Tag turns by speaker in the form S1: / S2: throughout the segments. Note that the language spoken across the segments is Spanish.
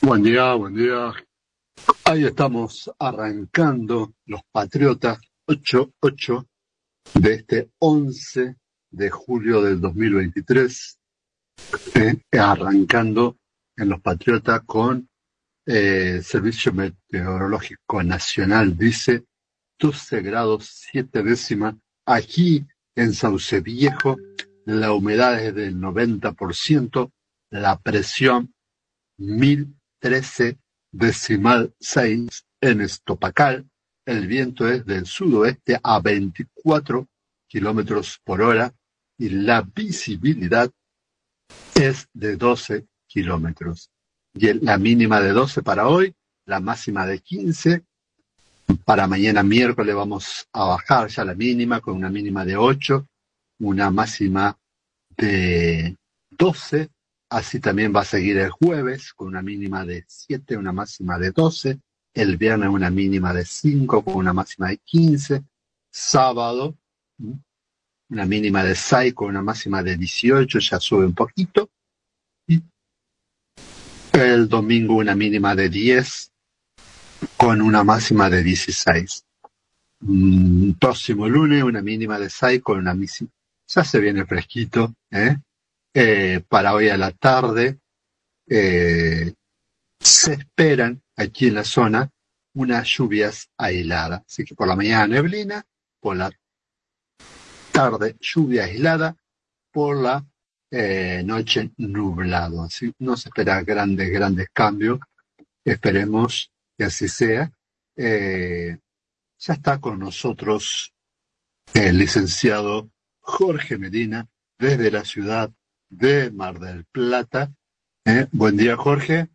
S1: Buen día, buen día. Ahí estamos arrancando los Patriotas 8-8 de este 11 de julio del 2023, eh, arrancando en los Patriotas con eh, Servicio Meteorológico Nacional, dice 12 grados 7 décimas. Aquí en Sauce Viejo, la humedad es del 90%, la presión 1013 decimal 6 en Estopacal. El viento es del sudoeste a 24 kilómetros por hora y la visibilidad es de 12 kilómetros. Y la mínima de 12 para hoy, la máxima de 15. Para mañana miércoles vamos a bajar ya la mínima con una mínima de 8, una máxima de 12 Así también va a seguir el jueves con una mínima de 7, una máxima de 12. El viernes una mínima de 5 con una máxima de 15. Sábado una mínima de 6 con una máxima de 18, ya sube un poquito. El domingo una mínima de 10 con una máxima de 16. Mm, próximo lunes una mínima de 6 con una máxima. Ya se viene fresquito, ¿eh? Eh, para hoy a la tarde. Eh, se esperan aquí en la zona unas lluvias aisladas. Así que por la mañana neblina, por la tarde lluvia aislada, por la eh, noche nublado. Así no se espera grandes, grandes cambios. Esperemos que así sea. ya está con nosotros el licenciado Jorge Medina desde la ciudad de Mar del Plata. ¿Eh? Buen día, Jorge.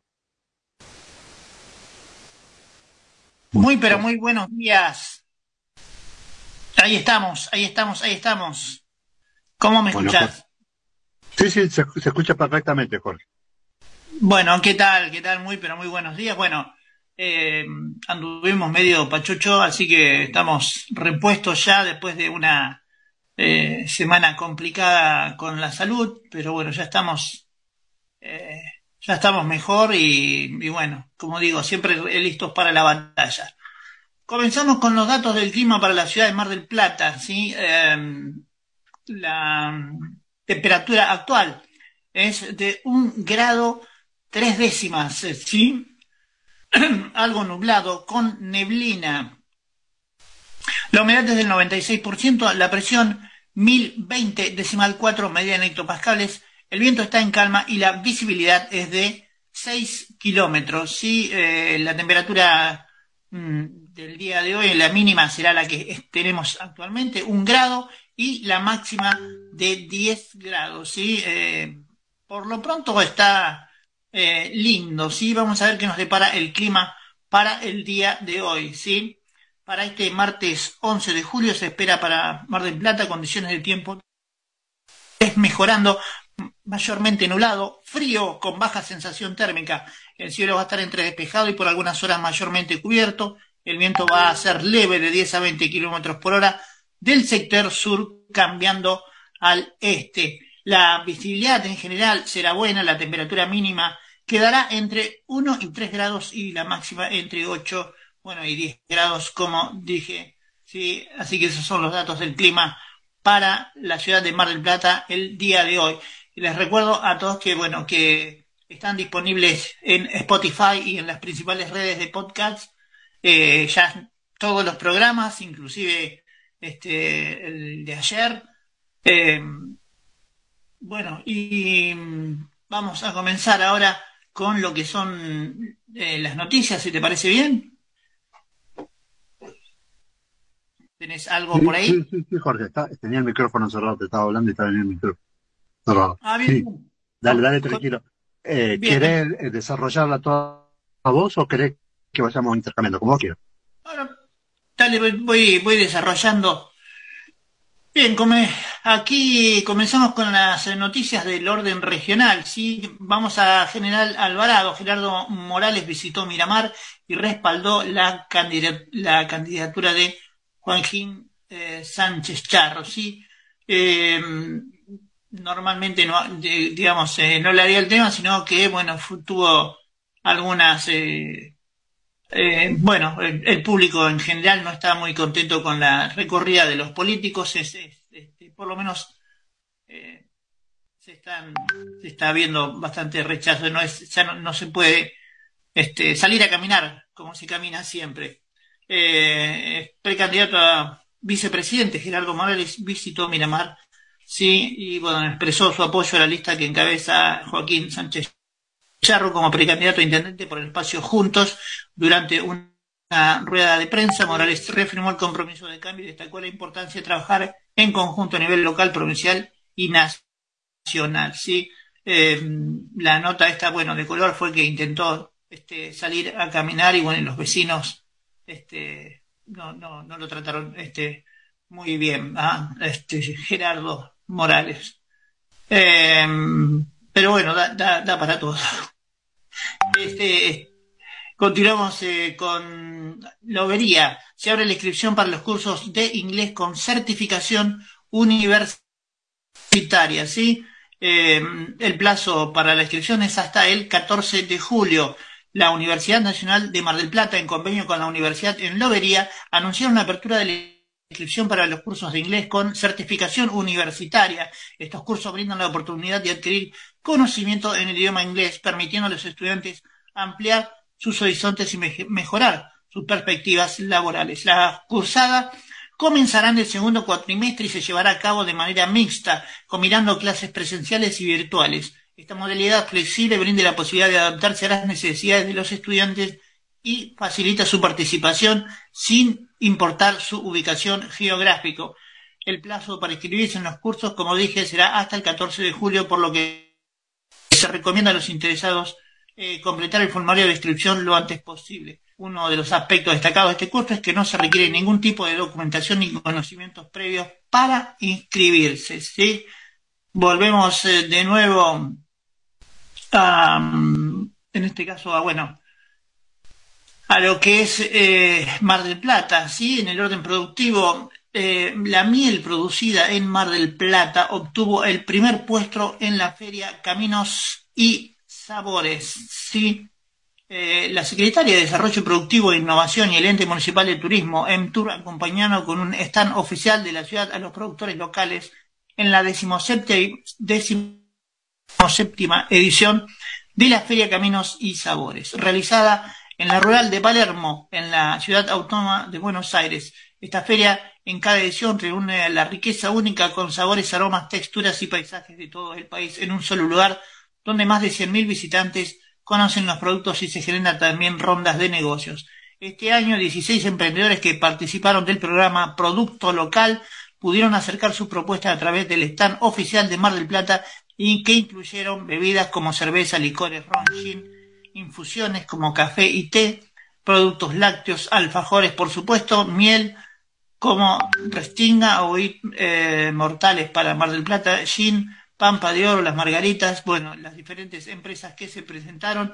S2: Muy, pero muy buenos días. Ahí estamos, ahí estamos, ahí estamos. ¿Cómo me escuchas?
S1: Sí, sí, se, escucha perfectamente, Jorge.
S2: Bueno, ¿qué tal? ¿Qué tal? Muy, pero muy buenos días. Bueno, eh, anduvimos medio pachucho, así que estamos repuestos ya después de una eh, semana complicada con la salud, pero bueno, ya estamos, eh, ya estamos mejor y, bueno, como digo, siempre listos para la batalla. Comenzamos con los datos del clima para la ciudad de Mar del Plata, ¿sí? Em, la temperatura actual es de un grado tres décimas, ¿sí? Algo nublado, con neblina, la humedad es del 96%, la presión 1020 decimal 4 medida en hectopascales, el viento está en calma y la visibilidad es de 6 kilómetros. ¿sí? Eh, la temperatura mm, del día de hoy, la mínima será la que tenemos actualmente, un grado, y la máxima de 10 grados. ¿sí? Eh, por lo pronto está eh, lindo, ¿sí? Vamos a ver qué nos depara el clima para el día de hoy, ¿sí? Para este martes 11 de julio se espera para Mar del Plata condiciones de tiempo es mejorando mayormente nublado, frío con baja sensación térmica. El cielo va a estar entre despejado y por algunas horas mayormente cubierto. El viento va a ser leve de 10 a 20 kilómetros por hora del sector sur cambiando al este. La visibilidad en general será buena, la temperatura mínima quedará entre 1 y 3 grados y la máxima entre 8 bueno, y 10 grados, como dije. Sí, así que esos son los datos del clima para la ciudad de Mar del Plata el día de hoy. Y les recuerdo a todos que, bueno, que están disponibles en Spotify y en las principales redes de podcast. Eh, ya todos los programas, inclusive este, el de ayer. Eh, bueno, y vamos a comenzar ahora con lo que son eh, las noticias, si te parece bien. ¿Tenés algo por ahí?
S1: Sí, sí, sí, Jorge, tenía el micrófono cerrado, te estaba hablando y estaba en el micrófono cerrado. Ah, bien. Dale, dale, tranquilo. Eh, ¿Querés eh, desarrollarla toda a vos o querés que vayamos intercambiando, como vos quieras?
S2: Bueno, dale, voy, voy desarrollando. Bien, aquí comenzamos con las noticias del orden regional. ¿sí? Vamos a General Alvarado. Gerardo Morales visitó Miramar y respaldó la, la candidatura de Juanjín eh, Sánchez Charro, ¿sí? Eh, normalmente no, digamos, eh, no le haría el tema, sino que, bueno, tuvo algunas, eh, eh, bueno, el, público en general no está muy contento con la recorrida de los políticos, es, este, por lo menos se, están, se está viendo bastante rechazo, no es, ya no, se puede este, salir a caminar como se camina siempre. Eh, precandidato a vicepresidente Gerardo Morales visitó Miramar, sí, y bueno, expresó su apoyo a la lista que encabeza Joaquín Sánchez Charro como precandidato a intendente por el espacio Juntos. Durante una rueda de prensa, Morales reafirmó el compromiso de cambio y destacó la importancia de trabajar en conjunto a nivel local, provincial y nacional. ¿sí? Eh, la nota esta, bueno, de color fue que intentó este, salir a caminar y bueno, los vecinos este, no, no, no lo trataron este, muy bien. ¿ah? Este, Gerardo Morales. Eh, pero bueno, da, da, da para todo. Este, continuamos eh, con Lobería. Se abre la inscripción para los cursos de inglés con certificación universitaria, ¿sí? Em, el plazo para la inscripción es hasta el 14 de julio. La Universidad Nacional de Mar del Plata, en convenio con la Universidad en Lobería, anunciaron la apertura de la inscripción para los cursos de inglés con certificación universitaria. Estos cursos brindan la oportunidad de adquirir conocimiento en el idioma inglés, permitiendo a los estudiantes ampliar sus horizontes y mejorar sus perspectivas laborales. La cursada comenzará en el segundo cuatrimestre y se llevará a cabo de manera mixta, combinando clases presenciales y virtuales. Esta modalidad flexible brinda la posibilidad de adaptarse a las necesidades de los estudiantes y facilita su participación sin importar su ubicación geográfica. El plazo para inscribirse en los cursos, como dije, será hasta el 14 de julio, por lo que se recomienda a los interesados eh, completar el formulario de inscripción lo antes posible. Uno de los aspectos destacados de este curso es que no se requiere ningún tipo de documentación ni conocimientos previos para inscribirse. Volvemos eh, de nuevo a, en este caso, a, bueno, a lo que es eh, Mar del Plata, ¿sí? En el orden productivo, eh, la miel producida en Mar del Plata obtuvo el primer puesto en la feria Caminos y Sabores, ¿sí? Eh, la Secretaria de Desarrollo Productivo e Innovación y el Ente Municipal de Turismo, EMTUR, acompañaron con un stand oficial de la ciudad a los productores locales en la decimoséptima, edición de la Feria Caminos y Sabores, realizada en la rural de Palermo, en la ciudad autónoma de Buenos Aires. Esta feria en cada edición reúne la riqueza única con sabores, aromas, texturas y paisajes de todo el país en un solo lugar, donde más de 100.000 visitantes conocen los productos y se generan también rondas de negocios. Este año, 16 emprendedores que participaron del programa Producto Local pudieron acercar sus propuestas a través del stand oficial de Mar del Plata y que incluyeron bebidas como cerveza, licores, ron, gin, infusiones como café y té, productos lácteos, alfajores, por supuesto, miel como restinga o eh, mortales para Mar del Plata, gin, pampa de oro, las margaritas, bueno, las diferentes empresas que se presentaron.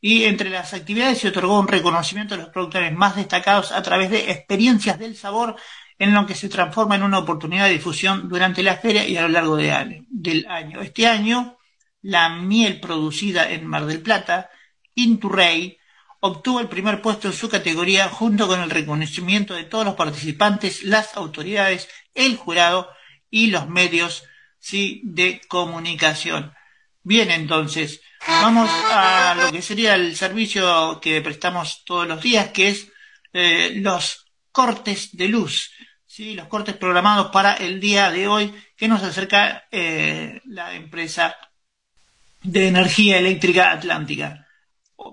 S2: Y entre las actividades se otorgó un reconocimiento a los productores más destacados a través de experiencias del sabor en lo que se transforma en una oportunidad de difusión durante la feria y a lo largo del año. Este año, la miel producida en Mar del Plata Inturrey obtuvo el primer puesto en su categoría junto con el reconocimiento de todos los participantes, las autoridades, el jurado y los medios de comunicación. Bien, entonces, vamos a lo que sería el servicio que prestamos todos los días, que es eh, los cortes de luz, ¿sí? los cortes programados para el día de hoy que nos acerca eh, la empresa de energía eléctrica atlántica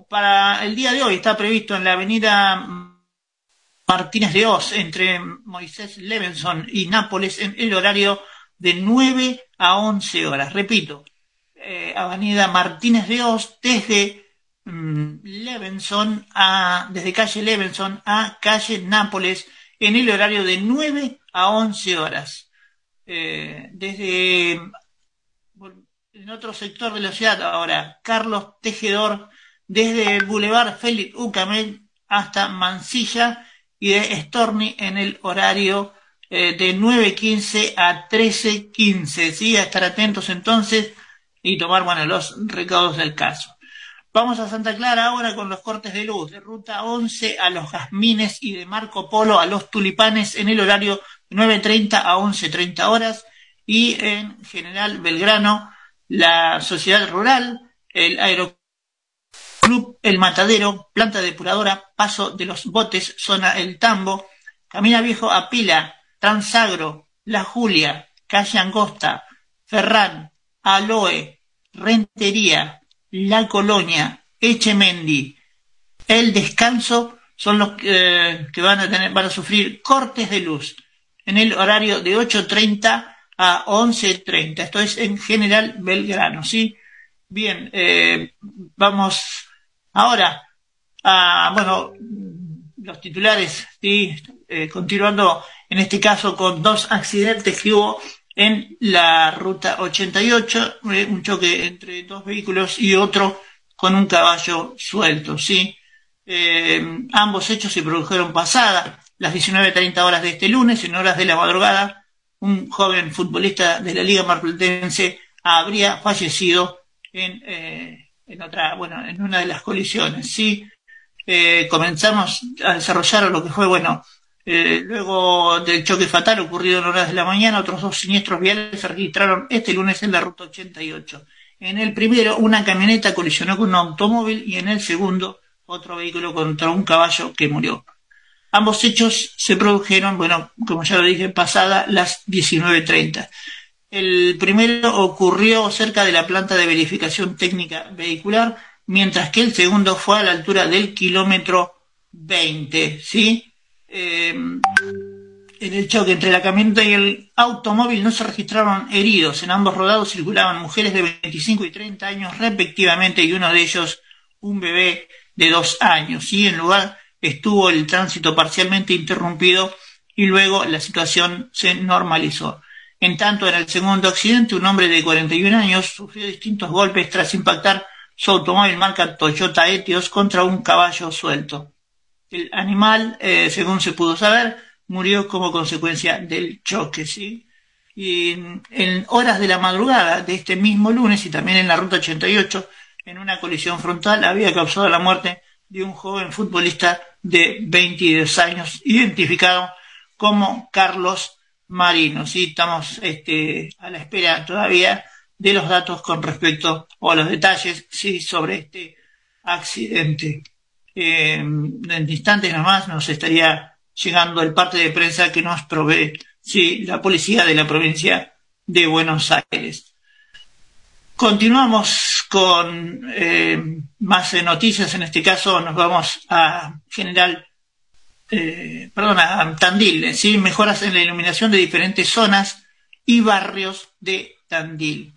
S2: para el día de hoy está previsto en la avenida Martínez de Oz, entre Moisés Levenson y Nápoles, en el horario de 9 a 11 horas. Repito, eh, avenida Martínez de Oz, desde mm, Levenson a, desde calle Levenson a calle Nápoles, en el horario de 9 a 11 horas. Eh, desde en otro sector de la ciudad ahora, Carlos Tejedor desde el Boulevard Félix Ucamel hasta Mansilla y de Storni en el horario eh, de 9.15 a 13.15. ¿sí? A estar atentos entonces y tomar bueno, los recaudos del caso. Vamos a Santa Clara ahora con los cortes de luz de ruta 11 a los jazmines y de Marco Polo a los tulipanes en el horario 9.30 a 11.30 horas. Y en general Belgrano, la sociedad rural, el aeroclub El Matadero, planta depuradora, paso de los botes, zona El Tambo, Camina Viejo a Pila, Transagro, La Julia, Calle Angosta, Ferrán, Aloe, Rentería, La Colonia, Echemendi, El Descanso son los eh, que van a tener, van a sufrir cortes de luz en el horario de 8.30 a 11.30. Esto es en general Belgrano, ¿sí? Bien, eh, vamos ahora a, bueno, los titulares, ¿sí? Eh, continuando en este caso con dos accidentes que hubo en la ruta 88, eh, un choque entre dos vehículos y otro con un caballo suelto, ¿sí? ambos hechos se produjeron pasada las 19.30 horas de este lunes, en horas de la madrugada, un joven futbolista de la Liga Marplatense habría fallecido en, eh, en otra, bueno, en una de las colisiones. Sí, eh, comenzamos a desarrollar lo que fue, bueno, eh, luego del choque fatal ocurrido en horas de la mañana, otros dos siniestros viales se registraron este lunes en la ruta 88. En el primero, una camioneta colisionó con un automóvil y en el segundo, otro vehículo contra un caballo que murió. Ambos hechos se produjeron, bueno, como ya lo dije, pasada las 19.30. El primero ocurrió cerca de la planta de verificación técnica vehicular, mientras que el segundo fue a la altura del kilómetro 20, ¿sí? Eh, en el choque entre la camioneta y el automóvil no se registraron heridos. En ambos rodados circulaban mujeres de 25 y 30 años respectivamente y uno de ellos un bebé de dos años. ¿sí? En lugar estuvo el tránsito parcialmente interrumpido y luego la situación se normalizó. En tanto, en el segundo accidente, un hombre de 41 años sufrió distintos golpes tras impactar su automóvil marca Toyota Etios contra un caballo suelto. El animal, eh, según se pudo saber, murió como consecuencia del choque, ¿sí? Y en horas de la madrugada de este mismo lunes y también en la ruta 88, en una colisión frontal, había causado la muerte de un joven futbolista de 22 años, identificado como Carlos Marino. ¿sí? Estamos este, a la espera todavía de los datos con respecto o los detalles ¿sí? sobre este accidente. Eh, en instantes nomás nos estaría llegando el parte de prensa que nos provee la policía de la provincia de Buenos Aires. Continuamos con eh, más noticias. En este caso nos vamos a General, eh, perdón, a Tandil. ¿sí? Mejoras en la iluminación de diferentes zonas y barrios de Tandil.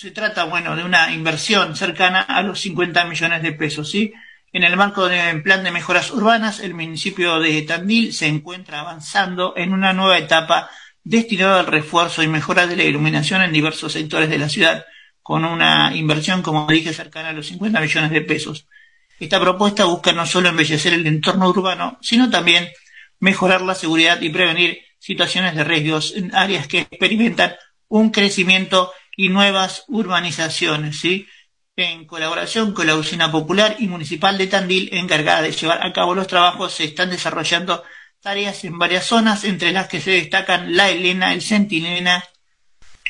S2: Se trata, bueno, de una inversión cercana a los 50 millones de pesos, ¿sí? En el marco del plan de mejoras urbanas, el municipio de Tandil se encuentra avanzando en una nueva etapa destinado al refuerzo y mejora de la iluminación en diversos sectores de la ciudad, con una inversión, como dije, cercana a los 50 millones de pesos. Esta propuesta busca no solo embellecer el entorno urbano, sino también mejorar la seguridad y prevenir situaciones de riesgos en áreas que experimentan un crecimiento y nuevas urbanizaciones, ¿sí? En colaboración con la Usina Popular y Municipal de Tandil, encargada de llevar a cabo los trabajos, se están desarrollando tareas en varias zonas, entre las que se destacan La Elena, el Centinela,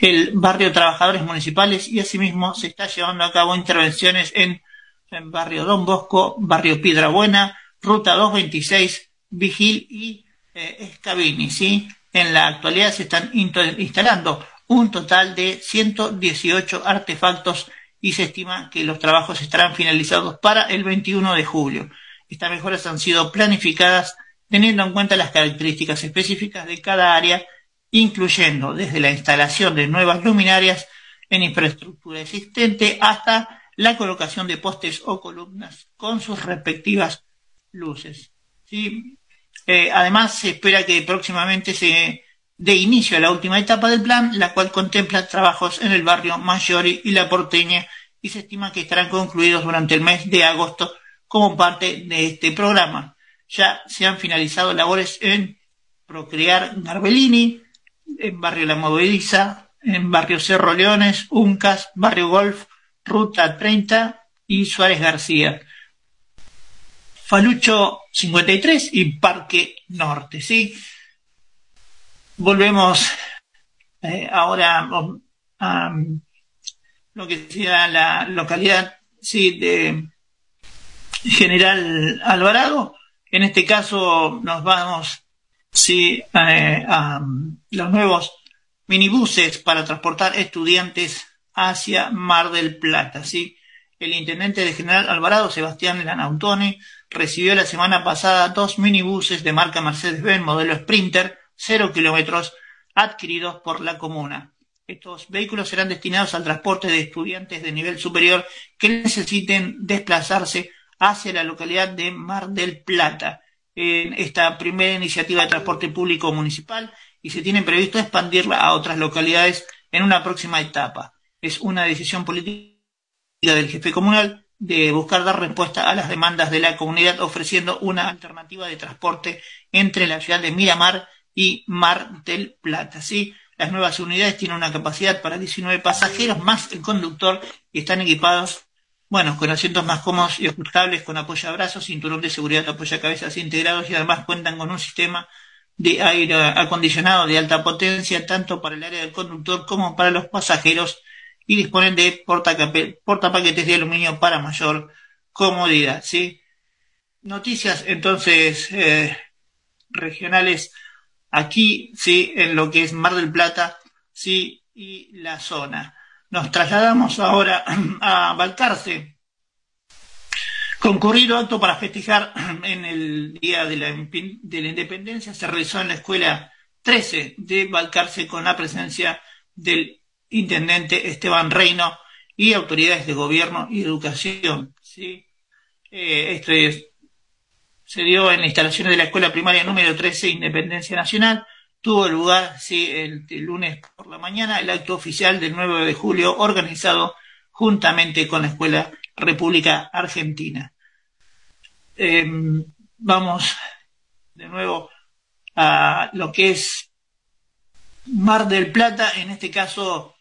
S2: el barrio Trabajadores Municipales y asimismo se está llevando a cabo intervenciones en, barrio Don Bosco, barrio Piedra Buena, Ruta 226, Vigil y eh, Escabini. ¿sí? En la actualidad se están instalando un total de 118 artefactos y se estima que los trabajos estarán finalizados para el 21 de julio. Estas mejoras han sido planificadas teniendo en cuenta las características específicas de cada área, incluyendo desde la instalación de nuevas luminarias en infraestructura existente hasta la colocación de postes o columnas con sus respectivas luces. Eh, además, se espera que próximamente se dé inicio a la última etapa del plan, la cual contempla trabajos en el barrio Maggiore y la Porteña y se estima que estarán concluidos durante el mes de agosto como parte de este programa ya se han finalizado labores en Procrear Garbellini, en Barrio La Movediza, en Barrio Cerro Leones, Uncas, Barrio Golf, Ruta 30 y Suárez García. Falucho 53 y Parque Norte, ¿sí? Volvemos eh, ahora a lo que sea la localidad, sí, de General Alvarado. En este caso nos vamos, sí, eh, a los nuevos minibuses para transportar estudiantes hacia Mar del Plata, ¿sí? El intendente de General Alvarado, Sebastián Lanautone, recibió la semana pasada dos minibuses de marca Mercedes-Benz modelo Sprinter, cero kilómetros, adquiridos por la comuna. Estos vehículos serán destinados al transporte de estudiantes de nivel superior que necesiten desplazarse hacia la localidad de Mar del Plata en esta primera iniciativa de transporte público municipal y se tiene previsto expandirla a otras localidades en una próxima etapa. Es una decisión política del jefe comunal de buscar dar respuesta a las demandas de la comunidad ofreciendo una alternativa de transporte entre la ciudad de Miramar y Mar del Plata. ¿sí? Las nuevas unidades tienen una capacidad para 19 pasajeros más el conductor y están equipados bueno, con asientos más cómodos y ajustables, con apoyabrazos, cinturón de seguridad, apoyacabezas integrados y además cuentan con un sistema de aire acondicionado de alta potencia, tanto para el área del conductor como para los pasajeros, y disponen de portapaquetes de aluminio para mayor comodidad. ¿sí? Noticias entonces eh, regionales aquí, sí, en lo que es Mar del Plata, sí, y la zona. Nos trasladamos ahora a Balcarce, Concurrido acto para festejar en el Día de la, de la, Independencia se realizó en la Escuela 13 de Balcarce con la presencia del intendente Esteban Reino y autoridades de gobierno y educación. ¿sí? Eh, esto se dio en instalaciones de la Escuela Primaria número 13 Independencia Nacional. Tuvo lugar sí, el, el lunes por la mañana el acto oficial del 9 de julio organizado juntamente con la Escuela República Argentina. Em, vamos de nuevo a lo que es Mar del Plata, en este caso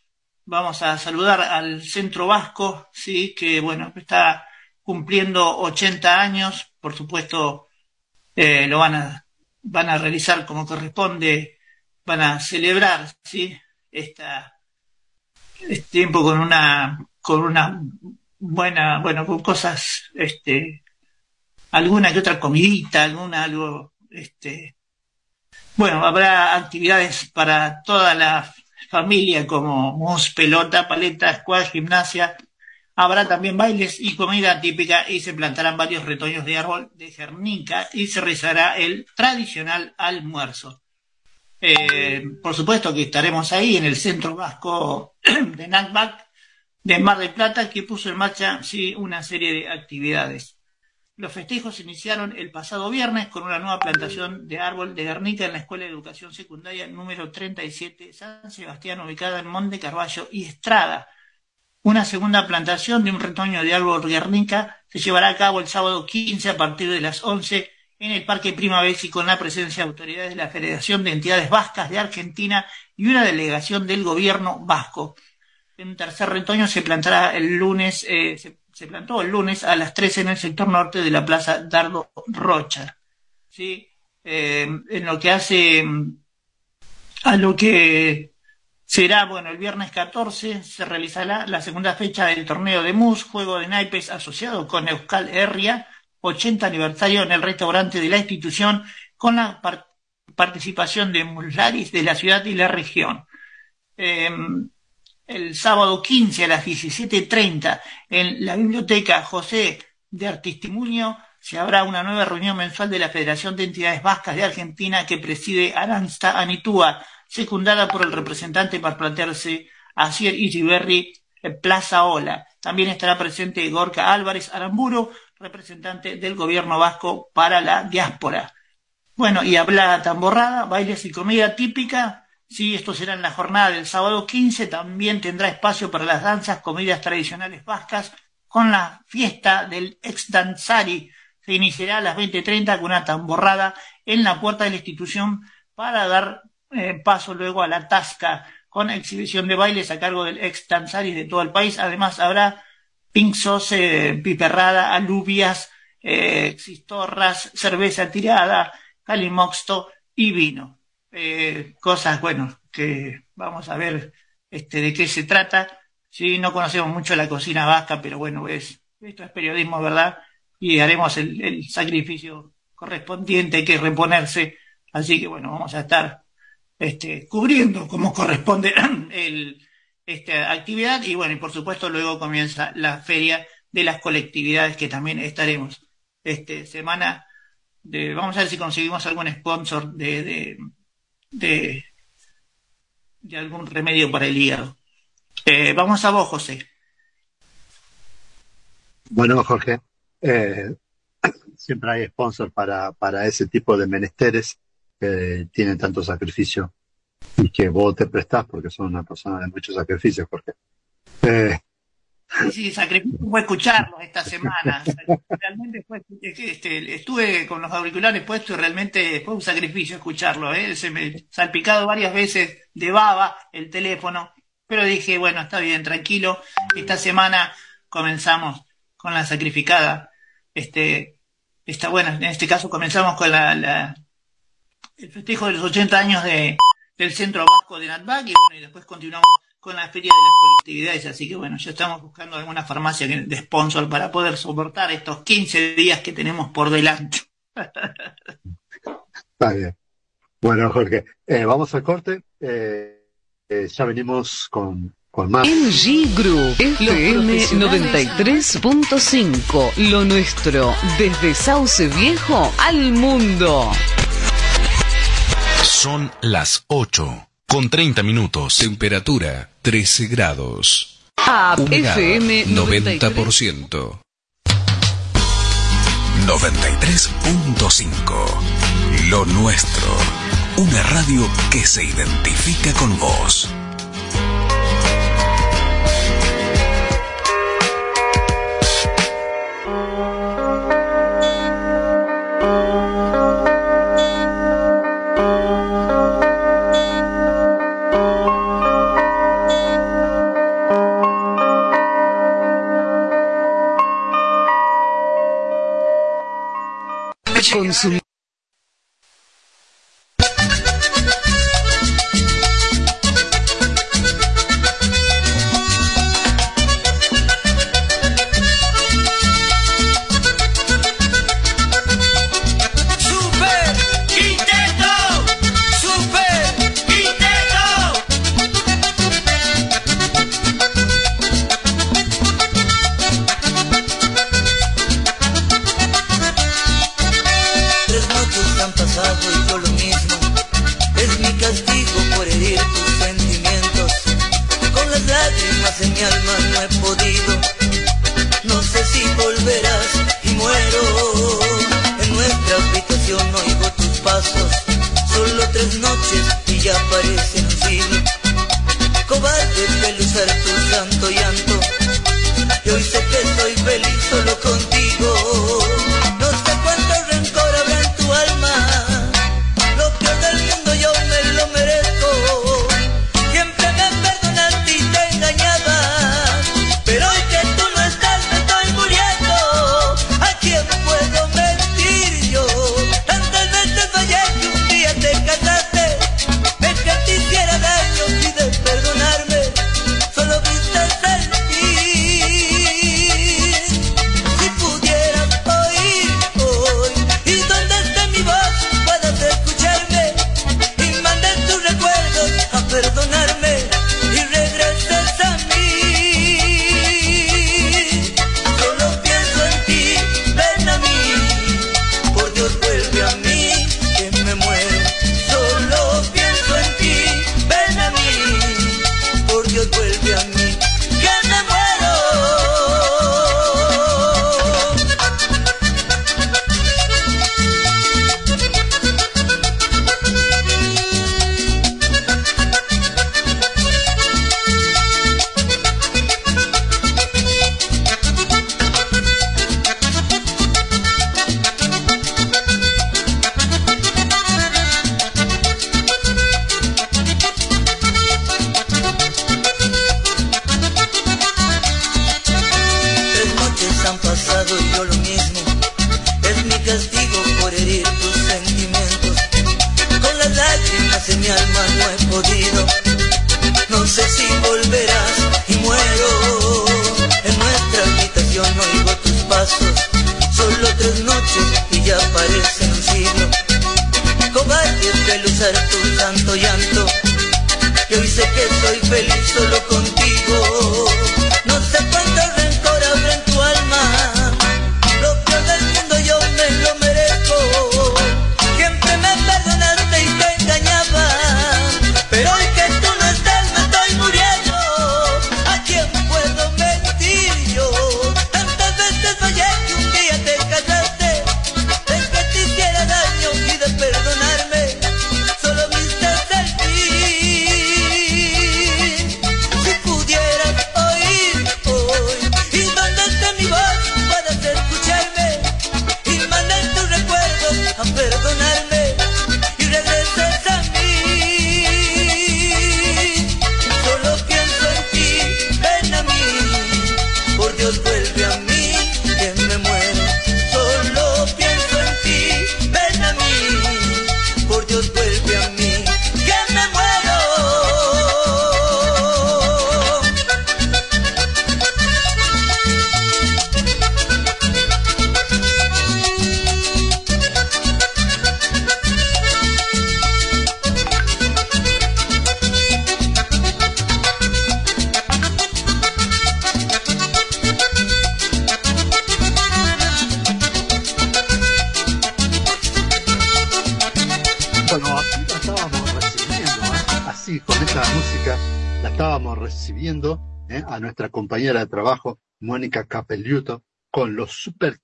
S2: vamos a saludar al Centro Vasco, sí, que bueno, está cumpliendo 80 años, por supuesto eh, lo van a van a realizar como corresponde, van a celebrar, sí, esta este tiempo con una con una buena, bueno, con cosas, este, alguna que otra comidita, alguna, algo, este, bueno, habrá actividades para toda la familia como mus, pelota, paleta, squash, gimnasia. Habrá también bailes y comida típica y se plantarán varios retoños de árbol de Gernica y se realizará el tradicional almuerzo. Eh, por supuesto que estaremos ahí en el centro vasco de NACBAC de Mar del Plata que puso en marcha sí, una serie de actividades. Los festejos se iniciaron el pasado viernes con una nueva plantación de árbol de Guernica en la Escuela de Educación Secundaria número 37 San Sebastián, ubicada en Monte Carballo y Estrada. Una segunda plantación de un retoño de árbol Guernica se llevará a cabo el sábado 15 a partir de las 11 en el Parque Primavera y con la presencia de autoridades de la Federación de Entidades Vascas de Argentina y una delegación del gobierno vasco un tercer retoño se plantará el lunes, eh, se, plantó el lunes a las 13 en el sector norte de la Plaza Dardo Rocha. ¿sí? Eh, en lo que hace a lo que será, bueno, el viernes 14 se realizará la segunda fecha del torneo de MUS, juego de naipes asociado con Euskal Herria, 80 aniversario en el restaurante de la institución, con la participación de muslaris de la ciudad y la región. Eh, el sábado 15 a las 17.30 en la biblioteca José de Artistimuño se habrá una nueva reunión mensual de la Federación de Entidades Vascas de Argentina que preside Aransta Anitúa, secundada por el representante para plantearse Asier Ichiberri Plaza Ola. También estará presente Gorka Álvarez Aramburo, representante del gobierno vasco para la diáspora. Bueno, y habla tamborrada, bailes y comida típica Sí, esto será en la jornada del sábado 15. También tendrá espacio para las danzas, comidas tradicionales vascas, con la fiesta del ex danzari. Se iniciará a las 20.30 con una tamborrada en la puerta de la institución para dar eh, paso luego a la tasca con exhibición de bailes a cargo del ex danzari de todo el país. Además, habrá Pink Sauce, piperrada, alubias, eh, cistorras, cerveza tirada, calimoxto y vino. Eh, cosas, bueno, que vamos a ver este, de qué se trata. Sí, no conocemos mucho la cocina vasca, pero bueno, es, esto es periodismo, ¿verdad? Y haremos el, el sacrificio correspondiente, hay que reponerse. Así que bueno, vamos a estar este, cubriendo como corresponde el, esta actividad y bueno, y por supuesto luego comienza la feria de las colectividades que también estaremos este semana de, vamos a ver si conseguimos algún sponsor de, de, de, algún remedio para el hígado. Eh, vamos a vos, José.
S1: Bueno, Jorge, eh, siempre hay sponsor para, para ese tipo de menesteres que tienen tanto sacrificio y que vos te prestás porque son una persona de muchos sacrificios, Jorge. Eh,
S2: Sí, sacrificio fue escucharlos esta semana. Realmente fue, este, estuve con los auriculares puestos y realmente fue un sacrificio escucharlo. ¿eh? Se me salpicado varias veces de baba el teléfono, pero dije, bueno, está bien, tranquilo. Esta semana comenzamos con la sacrificada. Este, está bueno, en este caso comenzamos con la el festejo de los 80 años de, del Centro Vasco de Natbac y bueno, y después continuamos con la feria de las colectividades, así que bueno, ya estamos buscando alguna farmacia de sponsor para poder soportar estos 15 días que tenemos por delante.
S1: Está bien. Bueno, Jorge, eh, vamos al corte. Eh, eh, ya venimos con, con más.
S3: NG Group FM 93.5, lo nuestro, desde Sauce Viejo al mundo.
S4: Son las 8 con 30 minutos.
S5: Temperatura 13 grados.
S3: A
S5: Humedad
S3: FM
S5: 90%.
S4: 93.5 Lo nuestro. Una radio que se identifica con vos.
S3: Consumir. vuelve.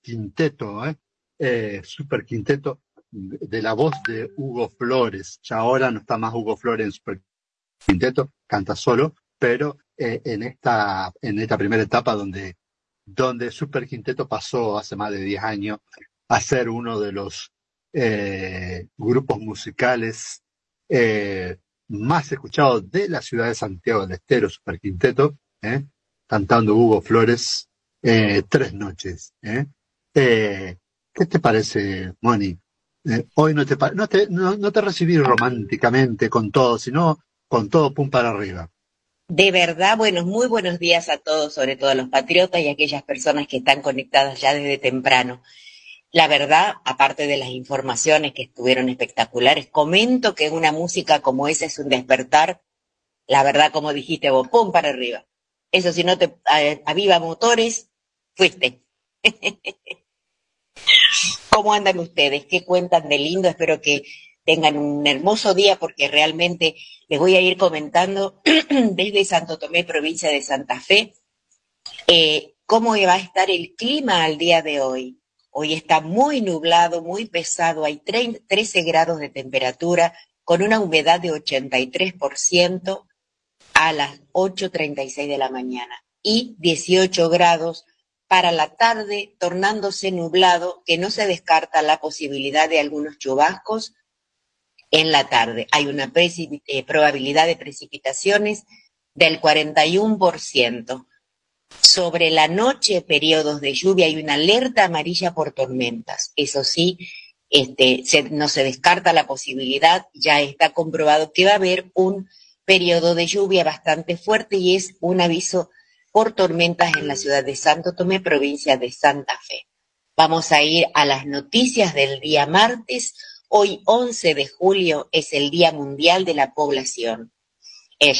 S1: Quinteto, ¿eh? Eh, Super Quinteto de la voz de Hugo Flores. Ya ahora no está más Hugo Flores en Super Quinteto, canta solo, pero eh, en esta en esta primera etapa donde donde Super Quinteto pasó hace más de 10 años a ser uno de los eh, grupos musicales más escuchados de la ciudad de Santiago del Estero, Super Quinteto, cantando Hugo Flores tres noches. ¿Eh? ¿Qué te parece, Moni? Eh, hoy no te, pa- no, te, no, no te recibí románticamente con todo, sino con todo pum para arriba.
S6: De verdad, buenos, muy buenos días a todos, sobre todo a los patriotas y a aquellas personas que están conectadas ya desde temprano. La verdad, aparte de las informaciones que estuvieron espectaculares, comento que una música como esa es un despertar, la verdad, como dijiste vos, pum para arriba. Eso si no te eh, aviva motores, fuiste. ¿Cómo andan ustedes? ¿Qué cuentan de lindo? Espero que tengan un hermoso día porque realmente les voy a ir comentando desde Santo Tomé, provincia de Santa Fe, eh, cómo va a estar el clima al día de hoy. Hoy está muy nublado, muy pesado, hay 30 13 grados de temperatura con una humedad de 83% a las 8.36 de la mañana y 18 grados para la tarde, tornándose nublado, que no se descarta la posibilidad de algunos chubascos en la tarde. Hay una eh, probabilidad de precipitaciones del 41%. Sobre la noche, periodos de lluvia, hay una alerta amarilla por tormentas. Eso sí, este, se- no se descarta la posibilidad, ya está comprobado que va a haber un periodo de lluvia bastante fuerte y es un aviso por tormentas en la ciudad de Santo Tomé, provincia de Santa Fe. Vamos a ir a las noticias del día martes. Hoy, 11 de julio, es el Día Mundial de la Población.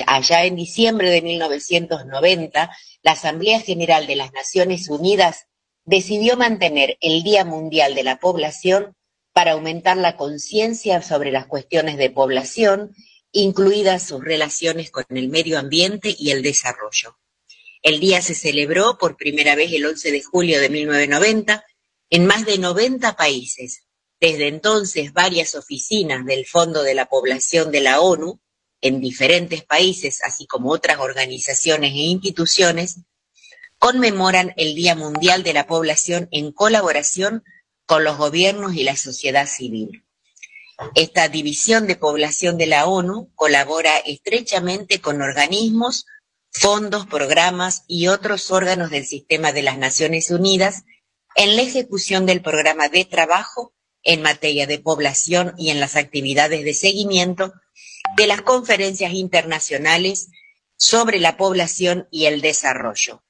S6: Allá en diciembre de 1990, la Asamblea General de las Naciones Unidas decidió mantener el Día Mundial de la Población para aumentar la conciencia sobre las cuestiones de población, incluidas sus relaciones con el medio ambiente y el desarrollo. El día se celebró por primera vez el 11 de julio de 1990 en más de 90 países. Desde entonces, varias oficinas del Fondo de la Población de la ONU, en diferentes países, así como otras organizaciones e instituciones, conmemoran el Día Mundial de la Población en colaboración con los gobiernos y la sociedad civil. Esta división de población de la ONU colabora estrechamente con organismos, fondos, programas y otros órganos del sistema de las Naciones Unidas en la ejecución del programa de trabajo en materia de población y en las actividades de seguimiento de las conferencias internacionales sobre la población y el desarrollo.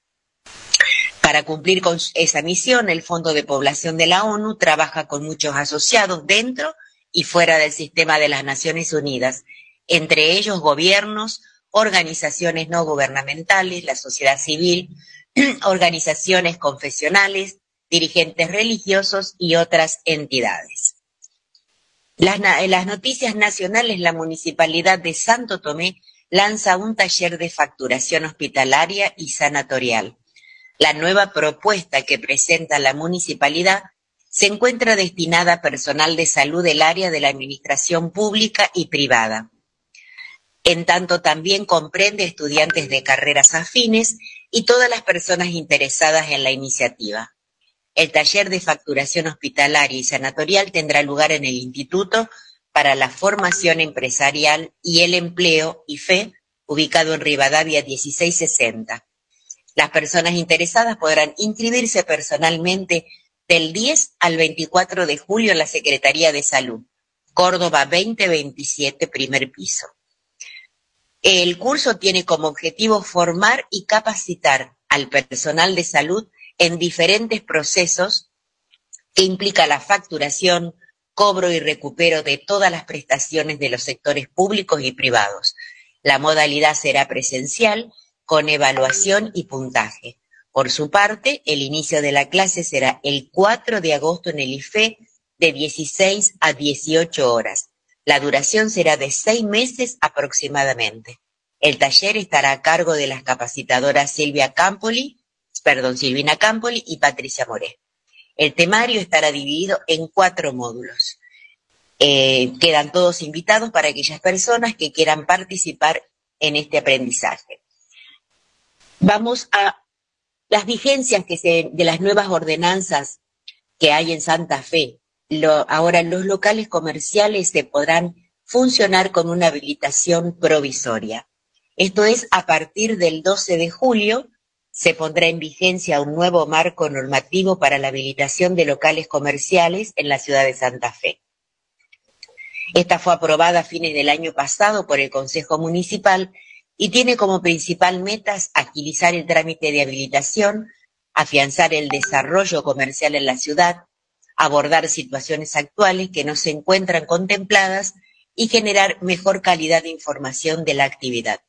S6: Para cumplir con esa misión, el Fondo de Población de la ONU trabaja con muchos asociados dentro y fuera del sistema de las Naciones Unidas, entre ellos gobiernos, organizaciones no gubernamentales, la sociedad civil, organizaciones confesionales, dirigentes religiosos y otras entidades. Las, en las noticias nacionales, la Municipalidad de Santo Tomé lanza un taller de facturación hospitalaria y sanatorial. La nueva propuesta que presenta la municipalidad se encuentra destinada a personal de salud del área de la administración pública y privada. En tanto también comprende estudiantes de carreras afines y todas las personas interesadas en la iniciativa. El taller de facturación hospitalaria y sanatorial tendrá lugar en el Instituto para la Formación Empresarial y el Empleo, IFE, ubicado en Rivadavia 1660. Las personas interesadas podrán inscribirse personalmente del 10 al 24 de julio en la Secretaría de Salud, Córdoba 2027, primer piso. El curso tiene como objetivo formar y capacitar al personal de salud en diferentes procesos que implica la facturación, cobro y recupero de todas las prestaciones de los sectores públicos y privados. La modalidad será presencial con evaluación y puntaje. Por su parte, el inicio de la clase será el 4 de agosto en el IFE de 16 a 18 horas. La duración será de seis meses aproximadamente. El taller estará a cargo de las capacitadoras Silvia Campoli, perdón, Silvina Campoli y Patricia Moré. El temario estará dividido en cuatro módulos. Eh, quedan todos invitados para aquellas personas que quieran participar en este aprendizaje. Vamos a las vigencias que se, de las nuevas ordenanzas que hay en Santa Fe. Lo, ahora los locales comerciales se podrán funcionar con una habilitación provisoria. Esto es a partir del 12 de julio se pondrá en vigencia un nuevo marco normativo para la habilitación de locales comerciales en la ciudad de Santa Fe. Esta fue aprobada a fines del año pasado por el Consejo Municipal y tiene como principal metas agilizar el trámite de habilitación, afianzar el desarrollo comercial en la ciudad, abordar situaciones actuales que no se encuentran contempladas y generar mejor calidad de información de la actividad.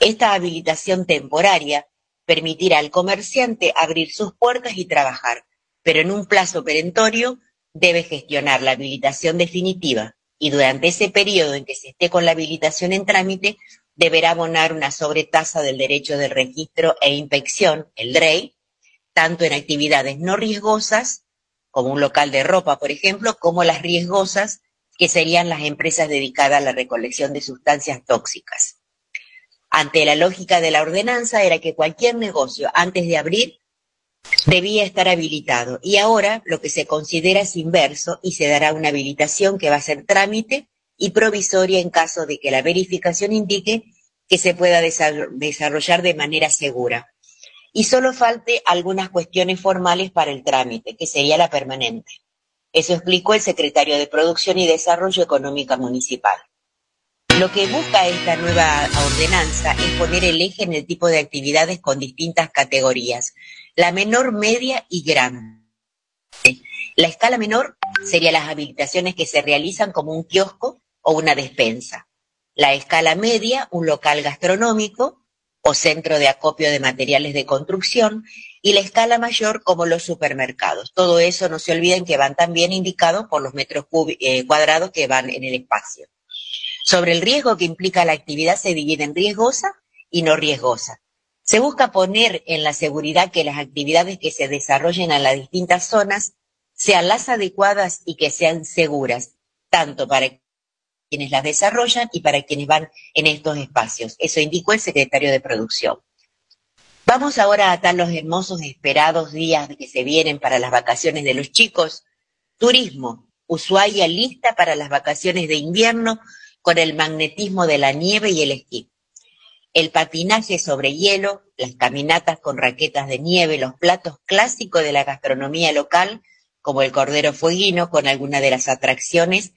S6: Esta habilitación temporaria permitirá al comerciante abrir sus puertas y trabajar, pero en un plazo perentorio debe gestionar la habilitación definitiva y durante ese periodo en que se esté con la habilitación en trámite, deberá abonar una sobretasa del derecho de registro e inspección, el DREI, tanto en actividades no riesgosas, como un local de ropa, por ejemplo, como las riesgosas, que serían las empresas dedicadas a la recolección de sustancias tóxicas ante la lógica de la ordenanza era que cualquier negocio antes de abrir debía estar habilitado y ahora lo que se considera es inverso y se dará una habilitación que va a ser trámite y provisoria en caso de que la verificación indique que se pueda desarrollar de manera segura. Y solo falte algunas cuestiones formales para el trámite, que sería la permanente. Eso explicó el secretario de Producción y Desarrollo Económico Municipal. Lo que busca esta nueva ordenanza es poner el eje en el tipo de actividades con distintas categorías, la menor, media y grande. La escala menor sería las habilitaciones que se realizan como un kiosco o una despensa. La escala media, un local gastronómico o centro de acopio de materiales de construcción. Y la escala mayor como los supermercados. Todo eso no se olviden que van también indicados por los metros eh, cuadrados que van en el espacio. Sobre el riesgo que implica la actividad se divide en riesgosa y no riesgosa. Se busca poner en la seguridad que las actividades que se desarrollen en las distintas zonas sean las adecuadas y que sean seguras, tanto para quienes las desarrollan y para quienes van en estos espacios. Eso indicó el secretario de Producción. Vamos ahora a atar los hermosos esperados días que se vienen para las vacaciones de los chicos. Turismo. Ushuaia lista para las vacaciones de invierno con el magnetismo de la nieve y el esquí. el patinaje sobre hielo, las caminatas con raquetas de nieve, los platos clásicos de la gastronomía local, como el cordero fueguino, con algunas de las atracciones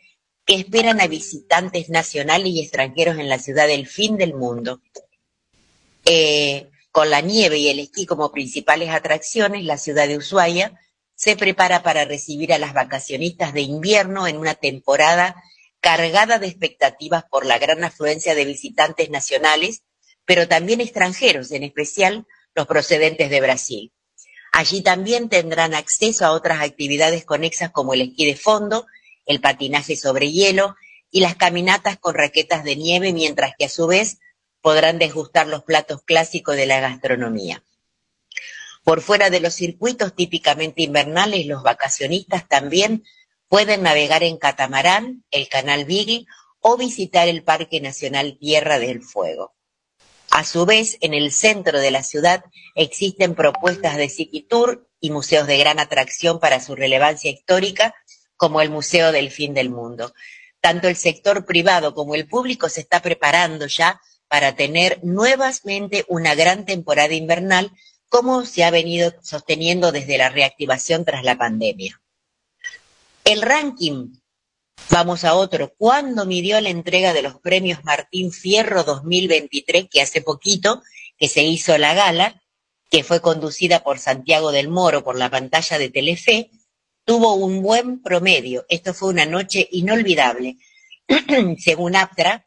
S6: que esperan a visitantes nacionales y extranjeros en la ciudad del fin del mundo. Eh, con la nieve y el esquí como principales atracciones, la ciudad de Ushuaia se prepara para recibir a las vacacionistas de invierno en una temporada cargada de expectativas por la gran afluencia de visitantes nacionales, pero también extranjeros, en especial los procedentes de Brasil. Allí también tendrán acceso a otras actividades conexas como el esquí de fondo, el patinaje sobre hielo y las caminatas con raquetas de nieve, mientras que a su vez podrán degustar los platos clásicos de la gastronomía. Por fuera de los circuitos típicamente invernales, los vacacionistas también pueden navegar en catamarán, el canal Beagle o visitar el Parque Nacional Tierra del Fuego. A su vez, en el centro de la ciudad existen propuestas de City Tour y museos de gran atracción para su relevancia histórica, como el Museo del Fin del Mundo. Tanto el sector privado como el público se está preparando ya para tener nuevamente una gran temporada invernal como se ha venido sosteniendo desde la reactivación tras la pandemia. El ranking, vamos a otro, ¿cuándo midió la entrega de los premios Martín Fierro 2023, que hace poquito que se hizo la gala, que fue conducida por Santiago del Moro por la pantalla de Telefe, tuvo un buen promedio. Esto fue una noche inolvidable. Según APTRA,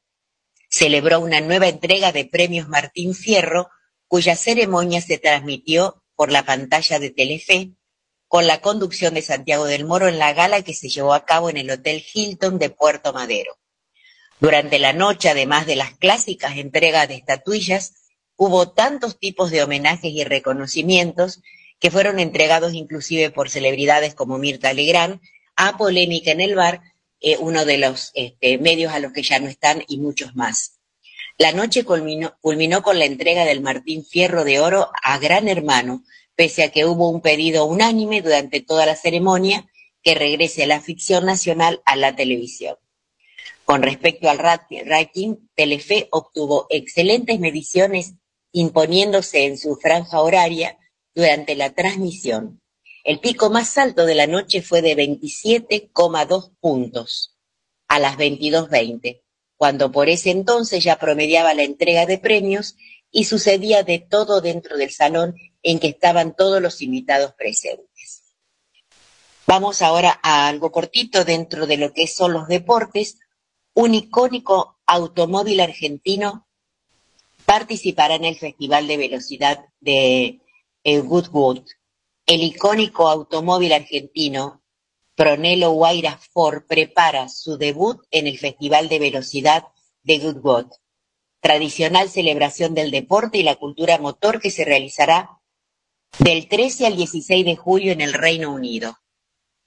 S6: celebró una nueva entrega de premios Martín Fierro, cuya ceremonia se transmitió por la pantalla de Telefe, con la conducción de Santiago del Moro en la gala que se llevó a cabo en el Hotel Hilton de Puerto Madero. Durante la noche, además de las clásicas entregas de estatuillas, hubo tantos tipos de homenajes y reconocimientos que fueron entregados inclusive por celebridades como Mirta Legrand, a Polémica en el Bar, eh, uno de los este, medios a los que ya no están y muchos más. La noche culminó, culminó con la entrega del Martín Fierro de Oro a Gran Hermano, pese a que hubo un pedido unánime durante toda la ceremonia que regrese la ficción nacional a la televisión. Con respecto al ranking, Telefe obtuvo excelentes mediciones imponiéndose en su franja horaria durante la transmisión. El pico más alto de la noche fue de 27,2 puntos a las 22.20, cuando por ese entonces ya promediaba la entrega de premios y sucedía de todo dentro del salón en que estaban todos los invitados presentes. Vamos ahora a algo cortito dentro de lo que son los deportes. Un icónico automóvil argentino participará en el Festival de Velocidad de Goodwood. El icónico automóvil argentino Pronelo Guaira Ford prepara su debut en el Festival de Velocidad de Goodwood, tradicional celebración del deporte y la cultura motor que se realizará del 13 al 16 de julio en el Reino Unido.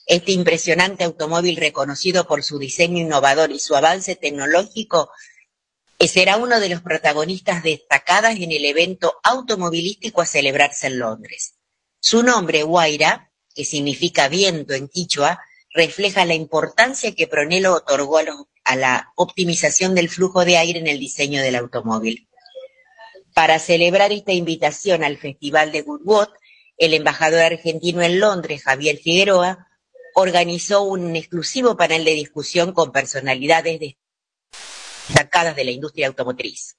S6: Este impresionante automóvil reconocido por su diseño innovador y su avance tecnológico será uno de los protagonistas destacadas en el evento automovilístico a celebrarse en Londres. Su nombre, Guaira, que significa viento en quichua, refleja la importancia que Pronelo otorgó a, la optimización del flujo de aire en el diseño del automóvil. Para celebrar esta invitación al Festival de Goodwood, el embajador argentino en Londres, Javier Figueroa, organizó un exclusivo panel de discusión con personalidades destacadas de la industria automotriz.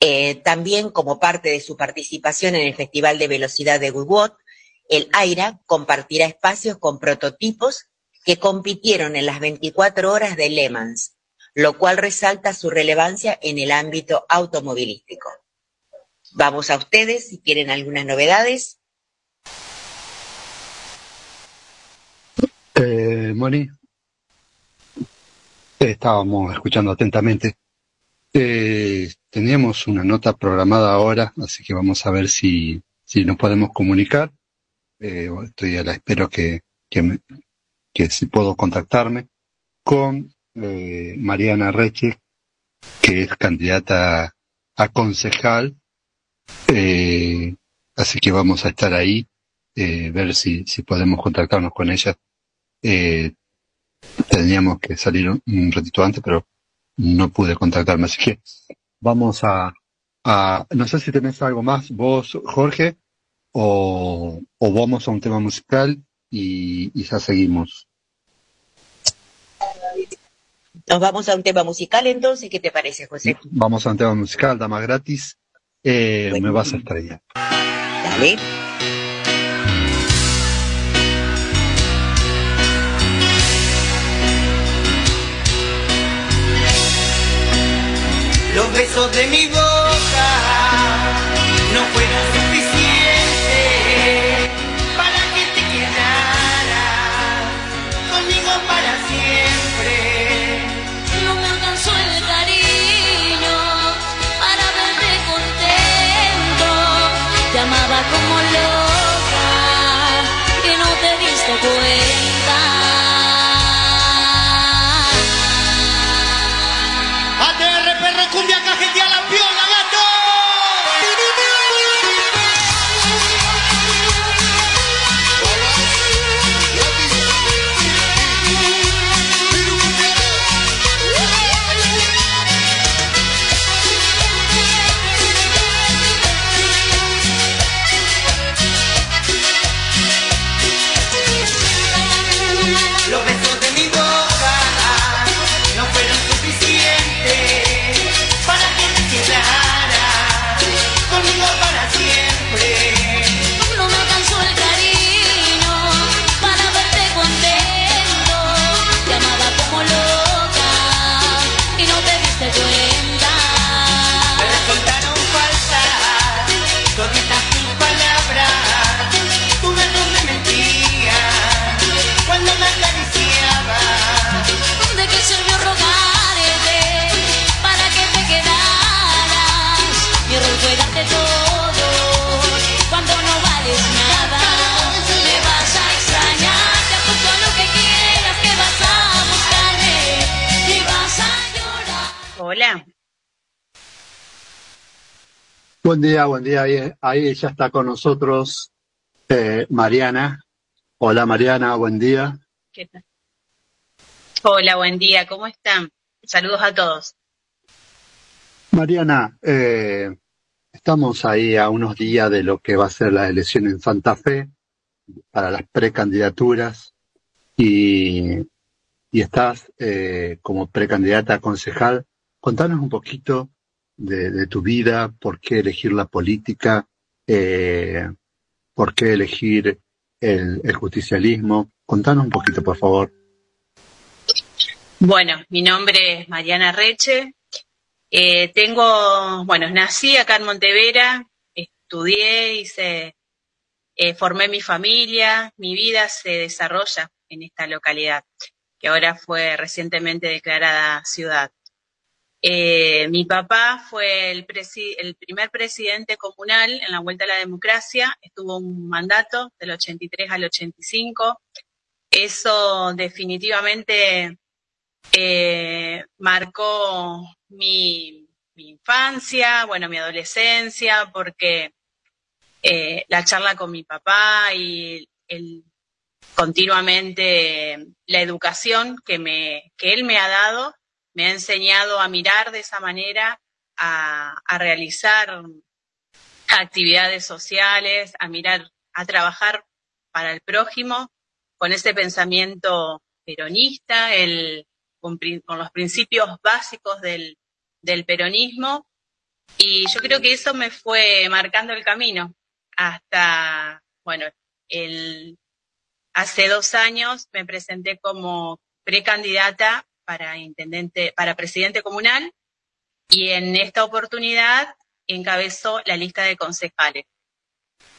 S6: Eh, también, como parte de su participación en el Festival de Velocidad de Goodwood, el AIRA compartirá espacios con prototipos que compitieron en las 24 horas de Le Mans, lo cual resalta su relevancia en el ámbito automovilístico. Vamos a ustedes si quieren algunas novedades.
S1: Eh, Moni, estábamos escuchando atentamente. Eh, teníamos una nota programada ahora, así que vamos a ver si, si nos podemos comunicar. Eh, estoy a la espera que, que, me- que si puedo contactarme con eh, Mariana Reche, que es candidata a concejal. Eh, así que vamos a estar ahí, eh, ver si, si podemos contactarnos con ella. Teníamos que salir un, un ratito antes, pero no pude contactarme, así que vamos a, a, no sé si tenés algo más vos, Jorge, o, o vamos a un tema musical y, y ya seguimos.
S7: Nos vamos a un tema musical entonces, ¿qué te parece, José?
S1: Vamos a un tema musical, dama gratis. Eh,
S7: Bueno.
S1: Me vas a estrellar.
S7: Dale.
S8: Los besos de mi boca no fueron suficientes para que te quedaras conmigo para siempre.
S9: No me alcanzó el cariño para verte contento. Te amaba como loca y no te diste cuenta.
S7: Hola.
S1: Buen día, buen día. Ahí, ahí ya está con nosotros eh, Mariana. Hola Mariana, buen día.
S10: ¿Qué tal? Hola, buen día, ¿cómo están? Saludos a todos.
S1: Mariana, eh, estamos ahí a unos días de lo que va a ser la elección en Santa Fe para las precandidaturas y, y estás eh, como precandidata a concejal. Contanos un poquito de, tu vida, por qué elegir la política, eh, por qué elegir el, el justicialismo. Contanos un poquito, por favor.
S10: Bueno, mi nombre es Mariana Reche. Eh, tengo, bueno, nací acá en Montevera, estudié, hice, eh, formé mi familia, mi vida se desarrolla en esta localidad, que ahora fue recientemente declarada ciudad. Eh, mi papá fue el, primer presidente comunal en la Vuelta a la Democracia, estuvo un mandato del 83 al 85. Eso definitivamente eh, marcó mi, mi infancia, bueno, mi adolescencia, porque eh, la charla con mi papá y el, continuamente la educación que, me, que él me ha dado, me ha enseñado a mirar de esa manera, a, realizar actividades sociales, a mirar, a trabajar para el prójimo con ese pensamiento peronista, el, con los principios básicos del, del peronismo. Y yo creo que eso me fue marcando el camino hasta, bueno, el, hace dos años me presenté como precandidata para intendente, para presidente comunal y en esta oportunidad encabezó la lista de concejales.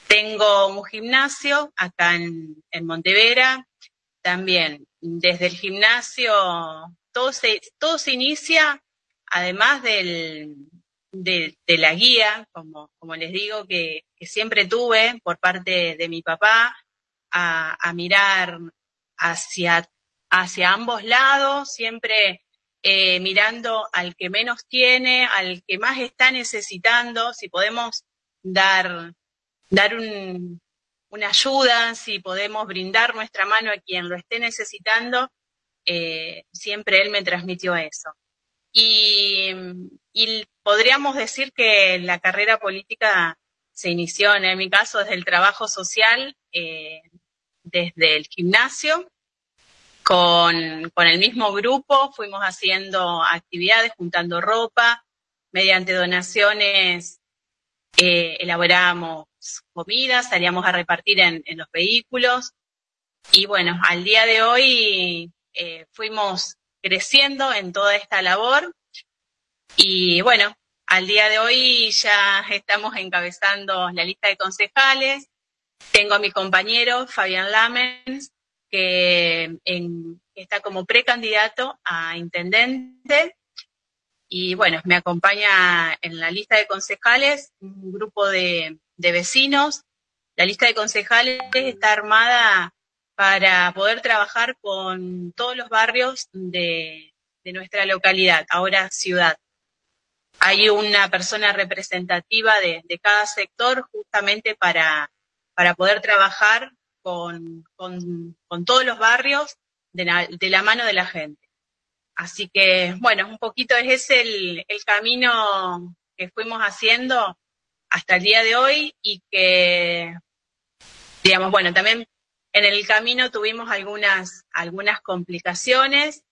S10: Tengo un gimnasio acá en, en Montevera, también desde el gimnasio todo se, todo se inicia, además del, de, la guía, como, como les digo, que, que siempre tuve por parte de mi papá, a, a mirar hacia, hacia ambos lados, siempre eh, mirando al que menos tiene, al que más está necesitando, si podemos dar, dar un, una ayuda, si podemos brindar nuestra mano a quien lo esté necesitando, eh, siempre él me transmitió eso. Y, podríamos decir que la carrera política se inició, en mi caso, desde el trabajo social, eh, desde el gimnasio, con, con el mismo grupo, fuimos haciendo actividades, juntando ropa, mediante donaciones eh, elaborábamos comida, salíamos a repartir en, en, los vehículos. Y bueno, al día de hoy eh, fuimos creciendo en toda esta labor. Y bueno, al día de hoy ya estamos encabezando la lista de concejales. Tengo a mi compañero Fabián Lamens, que está como precandidato a intendente. Y bueno, me acompaña en la lista de concejales un grupo de, de vecinos. La lista de concejales está armada para poder trabajar con todos los barrios de, de nuestra localidad, ahora ciudad hay una persona representativa de, de cada sector justamente para, para poder trabajar con, con, todos los barrios de la, mano de la gente. Así que, bueno, un poquito es el, el camino que fuimos haciendo hasta el día de hoy y que, digamos, bueno, también en el camino tuvimos algunas, algunas complicaciones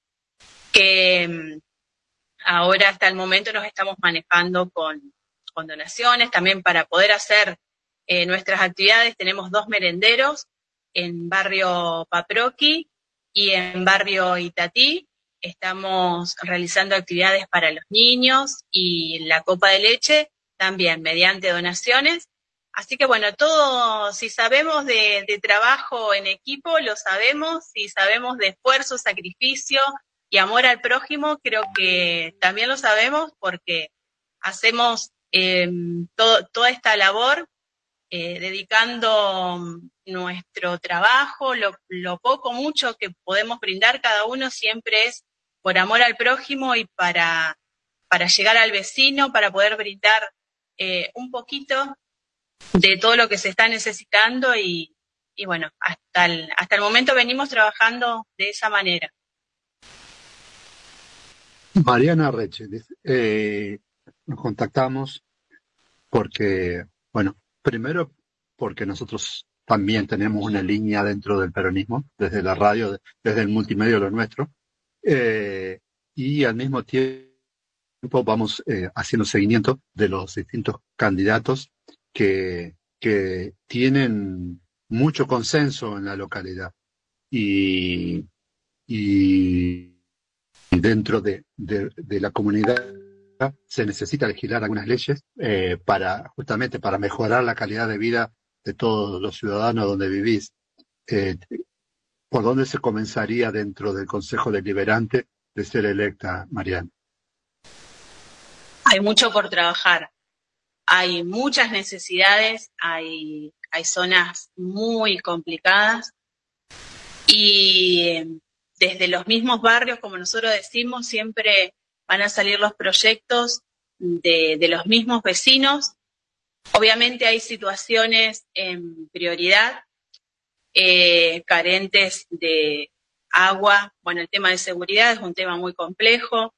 S10: que, Ahora hasta el momento nos estamos manejando con, con donaciones, también para poder hacer eh, nuestras actividades tenemos dos merenderos en barrio Paproqui y en barrio Itatí. Estamos realizando actividades para los niños y la copa de leche también mediante donaciones. Así que bueno, todo, si sabemos de, trabajo en equipo, lo sabemos, si sabemos de esfuerzo, sacrificio, y amor al prójimo, creo que también lo sabemos porque hacemos todo, toda esta labor eh, dedicando nuestro trabajo, lo, lo, poco, mucho que podemos brindar cada uno siempre es por amor al prójimo y para, para llegar al vecino, para poder brindar eh, un poquito de todo lo que se está necesitando y, y bueno, hasta el, hasta el momento venimos trabajando de esa manera.
S1: Mariana Reche, eh, nos contactamos porque, bueno, primero porque nosotros también tenemos una línea dentro del peronismo, desde la radio, desde el multimedio lo nuestro, eh, y al mismo tiempo vamos eh, haciendo seguimiento de los distintos candidatos que, que tienen mucho consenso en la localidad. Y, y dentro de, de, de, la comunidad se necesita legislar algunas leyes eh, para justamente para mejorar la calidad de vida de todos los ciudadanos donde vivís. Eh, ¿Por dónde se comenzaría dentro del Consejo Deliberante de ser electa, Mariana?
S10: Hay mucho por trabajar. Hay muchas necesidades, hay, hay zonas muy complicadas y desde los mismos barrios, como nosotros decimos, siempre van a salir los proyectos de, los mismos vecinos. Obviamente hay situaciones en prioridad, eh, carentes de agua. Bueno, el tema de seguridad es un tema muy complejo,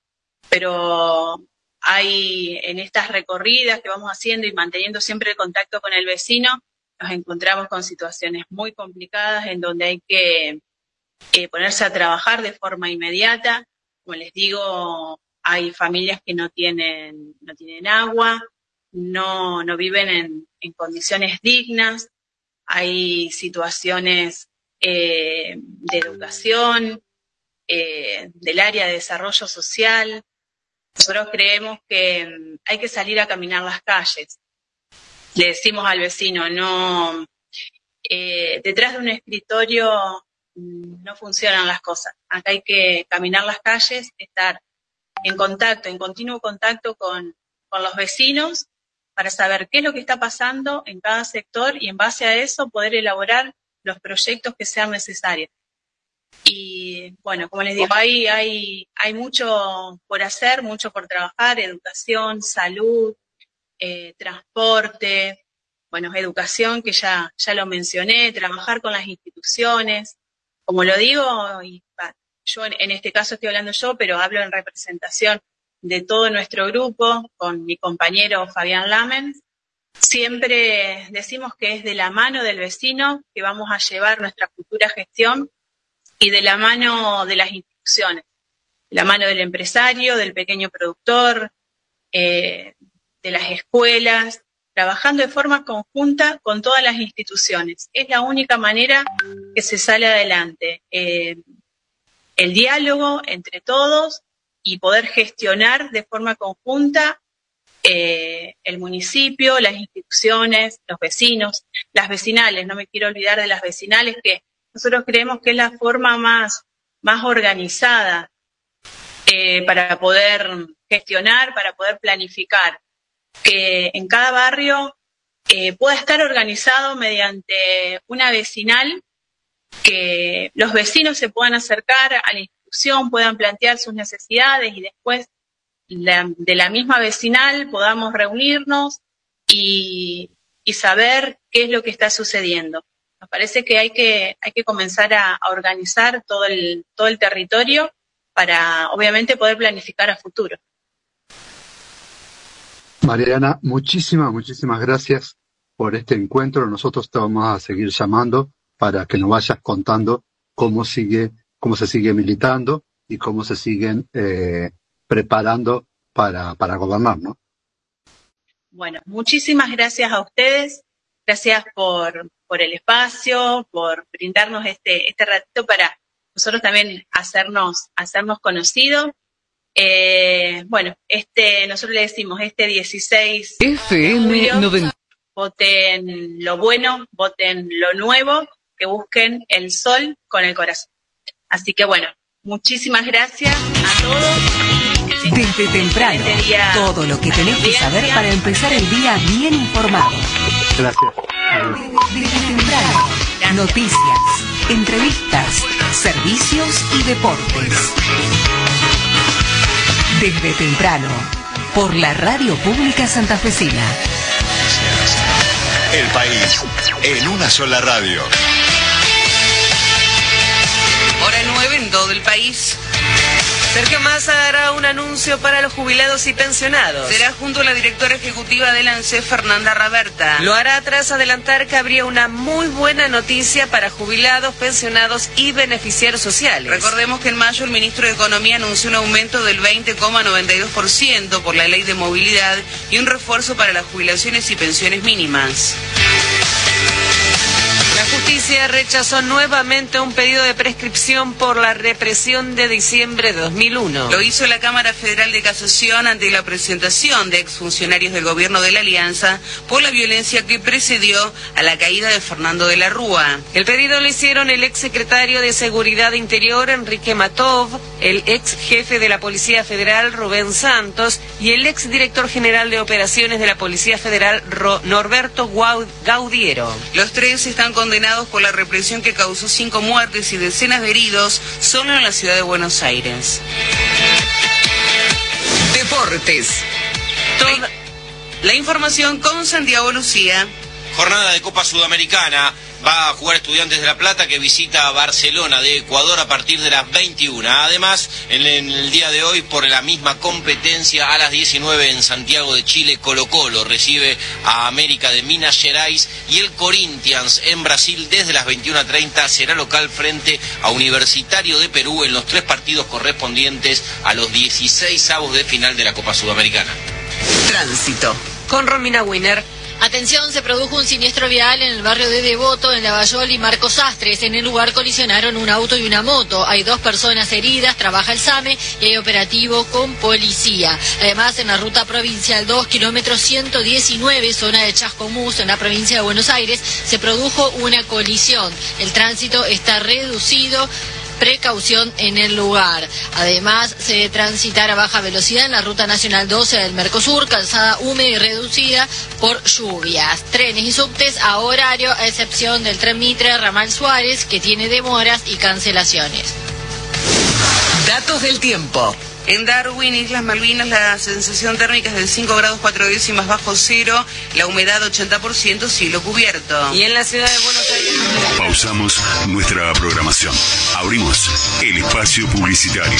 S10: pero hay en estas recorridas que vamos haciendo y manteniendo siempre el contacto con el vecino, nos encontramos con situaciones muy complicadas en donde hay que eh, ponerse a trabajar de forma inmediata. Como les digo, hay familias que no tienen, no tienen agua, no, no viven en, en condiciones dignas, hay situaciones eh, de educación, eh, del área de desarrollo social. Nosotros creemos que mm, hay que salir a caminar las calles. Le decimos al vecino, no, eh, detrás de un escritorio no funcionan las cosas. Acá hay que caminar las calles, estar en contacto, en continuo contacto con, con los vecinos para saber qué es lo que está pasando en cada sector y en base a eso poder elaborar los proyectos que sean necesarios. Y bueno, como les digo, hay, hay, hay mucho por hacer, mucho por trabajar, educación, salud, eh, transporte, bueno, educación que ya, ya lo mencioné, trabajar con las instituciones, como lo digo, y yo en, este caso estoy hablando yo, pero hablo en representación de todo nuestro grupo, con mi compañero Fabián Lamen, siempre decimos que es de la mano del vecino que vamos a llevar nuestra futura gestión y de la mano de las instituciones, de la mano del empresario, del pequeño productor, eh, de las escuelas, trabajando de forma conjunta con todas las instituciones. Es la única manera que se sale adelante. Eh, el diálogo entre todos y poder gestionar de forma conjunta eh, el municipio, las instituciones, los vecinos, las vecinales, no me quiero olvidar de las vecinales, que nosotros creemos que es la forma más, más organizada eh, para poder gestionar, para poder planificar, que en cada barrio eh, pueda estar organizado mediante una vecinal que los vecinos se puedan acercar a la institución, puedan plantear sus necesidades y después de la misma vecinal podamos reunirnos y, saber qué es lo que está sucediendo. Nos parece que hay que, hay que comenzar a, organizar todo el, todo el territorio para, obviamente, poder planificar a futuro.
S1: Mariana, muchísimas, muchísimas gracias por este encuentro. Nosotros te vamos a seguir llamando para que nos vayas contando cómo sigue, cómo se sigue militando y cómo se siguen eh, preparando para, para gobernar, ¿no?
S10: Bueno, muchísimas gracias a ustedes, gracias por, por el espacio, por brindarnos este, este ratito para nosotros también hacernos, hacernos conocidos. Eh, bueno, este, nosotros le decimos este 16
S5: FM 90.
S10: voten lo bueno, voten lo nuevo, que busquen el sol con el corazón. Así que bueno, muchísimas gracias a todos.
S5: Desde temprano, todo lo que tenés que saber para empezar el día bien informado.
S1: Gracias.
S5: Desde temprano, noticias, entrevistas, servicios y deportes. Desde temprano, por la radio pública santafesina.
S11: El país en una sola radio.
S12: En todo el país. Sergio Massa hará un anuncio para los jubilados y pensionados. Será junto a la directora ejecutiva del ANSE, Fernanda Raberta. Lo hará tras adelantar que habría una muy buena noticia para jubilados, pensionados y beneficiarios sociales. Recordemos que en mayo el ministro de Economía anunció un aumento del 20,92% por la ley de movilidad y un refuerzo para las jubilaciones y pensiones mínimas. Justicia rechazó nuevamente un pedido de prescripción por la represión de diciembre de 2001. Lo hizo la Cámara Federal de Casación ante la presentación de exfuncionarios del gobierno de la Alianza por la violencia que precedió a la caída de Fernando de la Rúa. El pedido lo hicieron el ex secretario de Seguridad Interior Enrique Matov, el ex jefe de la Policía Federal Rubén Santos y el ex director general de operaciones de la Policía Federal Norberto Gaudiero. Los tres están condenados por la represión que causó cinco muertes y decenas de heridos solo en la ciudad de Buenos Aires. Deportes. Toda la información con Santiago Lucía.
S13: Jornada de Copa Sudamericana. Va a jugar Estudiantes de La Plata que visita Barcelona de Ecuador a partir de las 21. Además, en, en el día de hoy, por la misma competencia, a las 19 en Santiago de Chile, Colo Colo recibe a América de Minas Gerais y el Corinthians en Brasil desde las 21.30 será local frente a Universitario de Perú en los tres partidos correspondientes a los 16 avos de final de la Copa Sudamericana.
S12: Tránsito. Con Romina Winner.
S14: Atención, se produjo un siniestro vial en el barrio de Devoto, en Lavallol y Marcos Astres. En el lugar colisionaron un auto y una moto. Hay dos personas heridas, trabaja el SAME y hay operativo con policía. Además, en la ruta provincial 2, kilómetro 119, zona de Chascomús, en la provincia de Buenos Aires, se produjo una colisión. El tránsito está reducido precaución en el lugar. Además, se debe transitar a baja velocidad en la ruta nacional 12 del Mercosur, calzada húmeda y reducida por lluvias. Trenes y subtes a horario, a excepción del tren Mitre Ramal Suárez, que tiene demoras y cancelaciones.
S12: Datos del tiempo. En Darwin, Islas Malvinas, la sensación térmica es de 5 grados 4 décimas bajo cero, la humedad 80%, cielo cubierto. Y en la ciudad de Buenos Aires...
S11: Pausamos nuestra programación. Abrimos el espacio publicitario.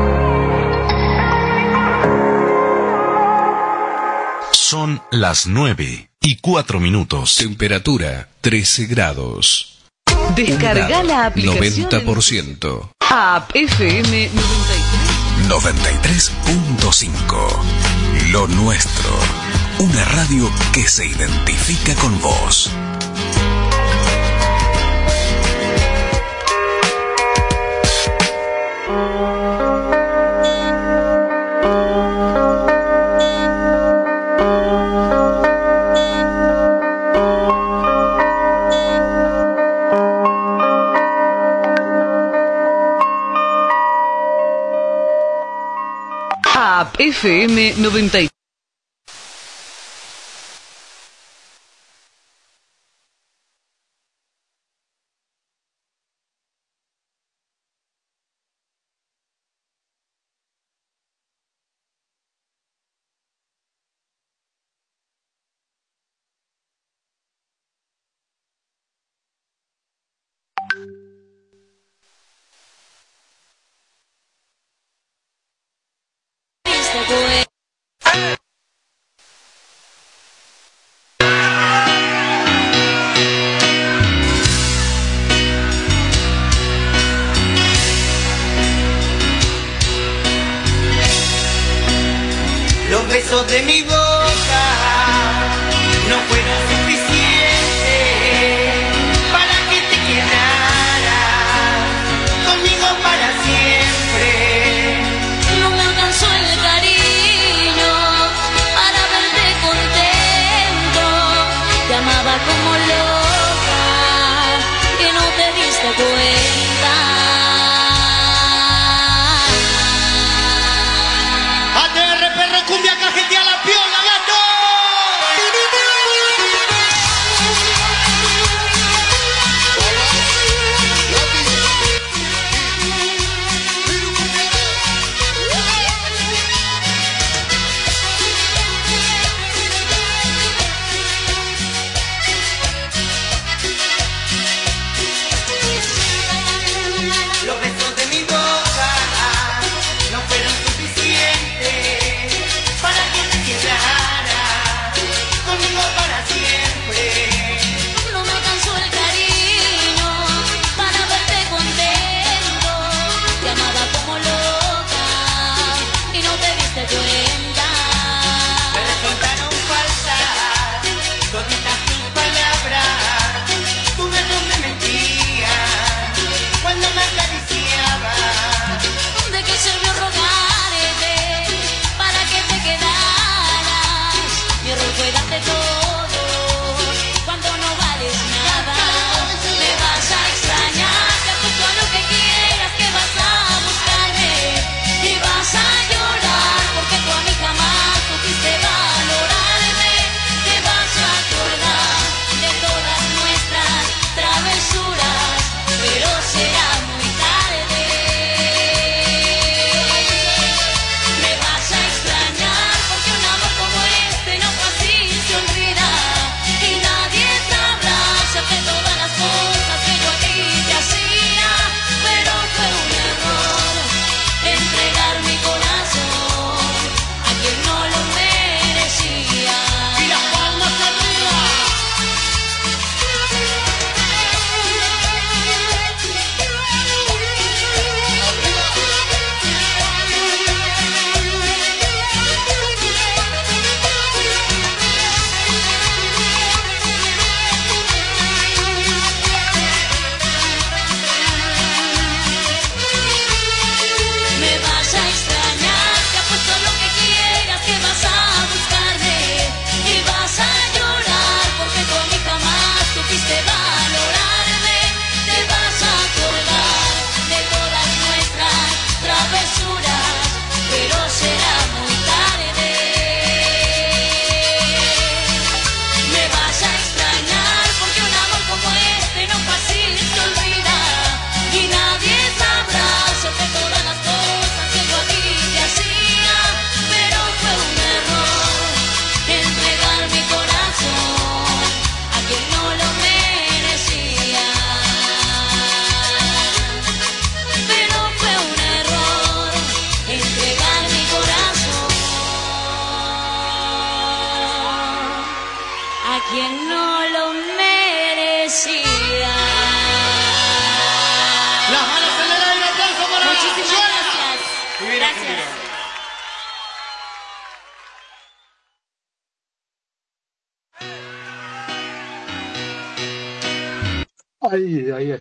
S4: Son las 9 y 4 minutos.
S15: Temperatura 13 grados.
S5: Descarga la aplicación.
S15: 90%.
S5: App FM 93.
S4: 93.5. Lo nuestro. Una radio que se identifica con vos.
S5: FM 93.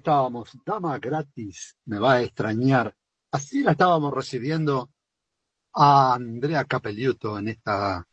S1: Estábamos, dama gratis, me va a extrañar. Así la estábamos recibiendo a Andrea Capelliuto en esta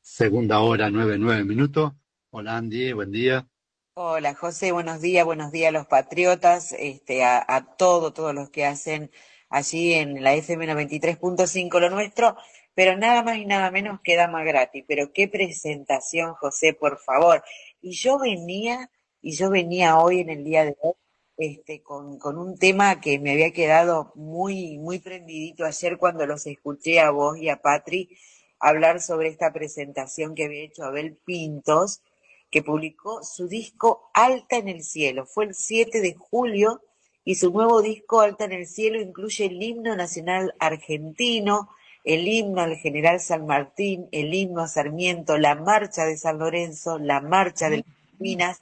S1: segunda hora, nueve, nueve minutos. Hola Andy, buen día.
S7: Hola José, buenos días, buenos días a los patriotas, este, a, a todo, todos los que hacen allí en la FM 93.5 lo nuestro, pero nada más y nada menos que dama gratis. Pero qué presentación, José, por favor. Y yo venía, y yo venía hoy en el día de hoy, este, con, con un tema que me había quedado muy, muy prendidito ayer cuando los escuché a vos y a Patri hablar sobre esta presentación que había hecho Abel Pintos, que publicó su disco Alta en el Cielo. Fue el 7 de julio y su nuevo disco Alta en el Cielo incluye el himno nacional argentino, el himno al general San Martín, el himno a Sarmiento, la marcha de San Lorenzo, la marcha de las Minas,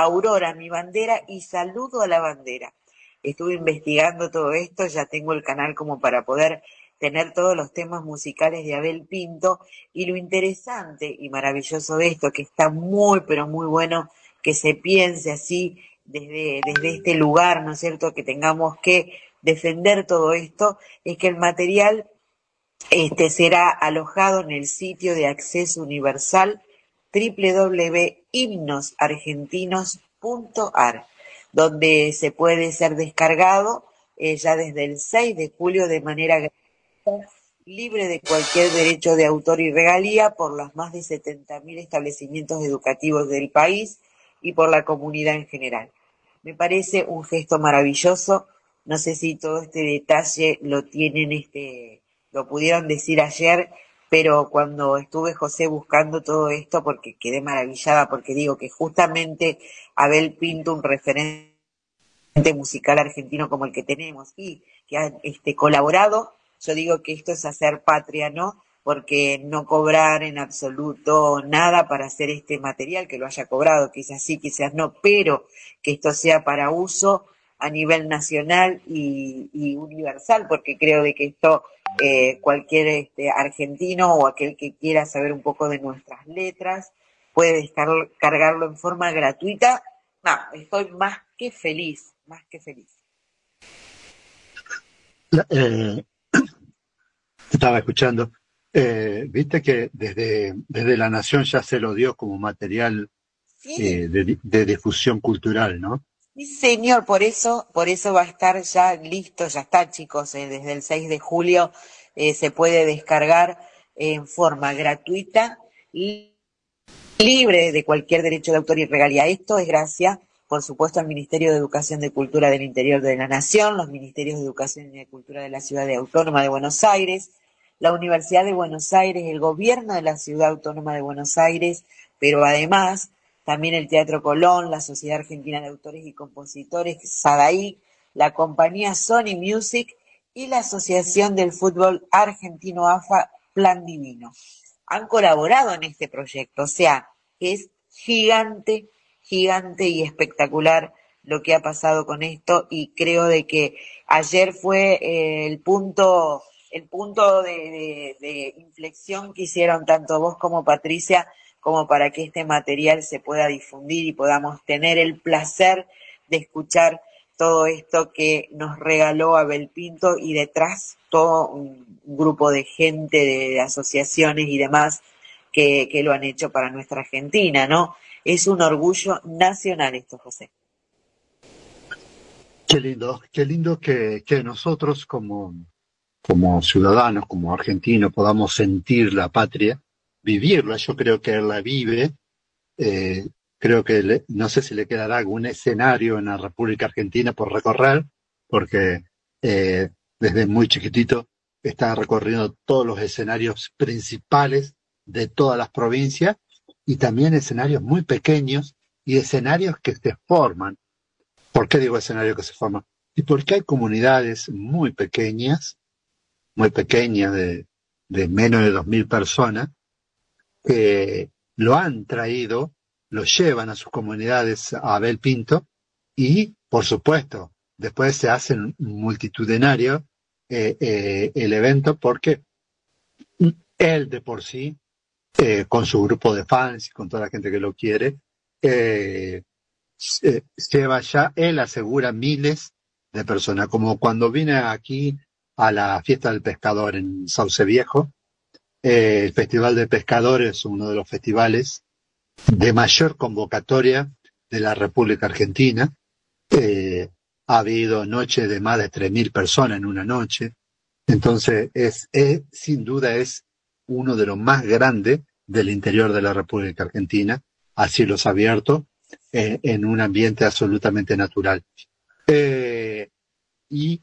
S7: Aurora, mi bandera y saludo a la bandera. Estuve investigando todo esto, ya tengo el canal como para poder tener todos los temas musicales de Abel Pinto y lo interesante y maravilloso de esto, que está muy, pero muy bueno que se piense así desde, desde este lugar, ¿no es cierto?, que tengamos que defender todo esto, es que el material este será alojado en el sitio de acceso universal www.himnosargentinos.ar, donde se puede ser descargado eh, ya desde el 6 de julio de manera gratuita, libre de cualquier derecho de autor y regalía por los más de 70.000 establecimientos educativos del país y por la comunidad en general. Me parece un gesto maravilloso. No sé si todo este detalle lo tienen, este, lo pudieron decir ayer, pero cuando estuve José buscando todo esto, porque quedé maravillada, porque digo que justamente Abel Pinto, un referente musical argentino como el que tenemos y que ha este, colaborado, yo digo que esto es hacer patria, ¿no? Porque no cobrar en absoluto nada para hacer este material, que lo haya cobrado, quizás sí, quizás no, pero que esto sea para uso a nivel nacional y, y universal, porque creo de que esto eh, cualquier este, argentino o aquel que quiera saber un poco de nuestras letras puede descargarlo en forma gratuita. No, estoy más que feliz, más que feliz.
S1: Eh, estaba escuchando. Eh, Viste que desde, desde La Nación ya se lo dio como material eh, de, de difusión cultural, ¿no?
S7: Sí, señor, por eso, por eso va a estar ya listo, ya está, chicos, eh, desde el 6 de julio eh, se puede descargar en forma gratuita, li- libre de cualquier derecho de autor y regalía. Esto es gracias, por supuesto, al Ministerio de Educación de Cultura del Interior de la Nación, los Ministerios de Educación y de Cultura de la Ciudad Autónoma de Buenos Aires, la Universidad de Buenos Aires, el Gobierno de la Ciudad Autónoma de Buenos Aires, pero además también el Teatro Colón, la Sociedad Argentina de Autores y Compositores, SADAIC, la compañía Sony Music y la Asociación del Fútbol Argentino AFA Plan Divino. Han colaborado en este proyecto, o sea, es gigante, gigante y espectacular lo que ha pasado con esto y creo de que ayer fue eh, el punto el punto de inflexión que hicieron tanto vos como Patricia como para que este material se pueda difundir y podamos tener el placer de escuchar todo esto que nos regaló Abel Pinto y detrás todo un grupo de gente, de asociaciones y demás que, que lo han hecho para nuestra Argentina, ¿no? Es un orgullo nacional esto, José.
S1: Qué lindo, qué lindo que, que nosotros como, como ciudadanos, como argentinos, podamos sentir la patria, vivirla. Yo creo que él la vive. Eh, creo que no sé si le quedará algún escenario en la República Argentina por recorrer, porque eh, desde muy chiquitito está recorriendo todos los escenarios principales de todas las provincias y también escenarios muy pequeños y escenarios que se forman. ¿Por qué digo escenario que se forma? Y porque hay comunidades muy pequeñas, muy pequeñas, de, de menos de dos mil personas, que lo han traído, lo llevan a sus comunidades a Abel Pinto y, por supuesto, después se hacen multitudinarios eh, eh, el evento porque él de por sí, eh, con su grupo de fans y con toda la gente que lo quiere, lleva ya, él asegura miles de personas, como cuando vine aquí a la fiesta del pescador en Sauce Viejo, eh, el Festival de Pescadores es uno de los festivales de mayor convocatoria de la República Argentina. Eh, ha habido noches de más de 3.000 personas en una noche. Entonces, es, es, sin duda, es uno de los más grandes del interior de la República Argentina, a cielos abiertos, eh, en un ambiente absolutamente natural. Eh, y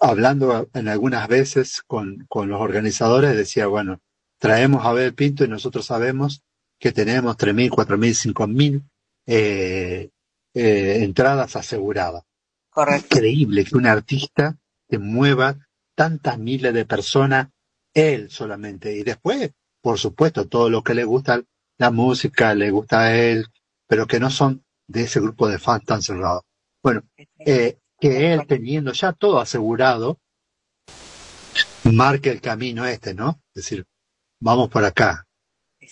S1: hablando en algunas veces con, con los organizadores, decía, bueno, traemos a Abel Pinto y nosotros sabemos que tenemos 3.000, 4.000, 5.000 eh, eh, entradas aseguradas.
S7: Correcto.
S1: Increíble que un artista te mueva tantas miles de personas, él solamente. Y después, por supuesto, todo lo que le gusta la música, le gusta a él, pero que no son de ese grupo de fans tan cerrado. Bueno, eh, que él teniendo ya todo asegurado, marque el camino este, ¿no? Es decir, vamos por acá.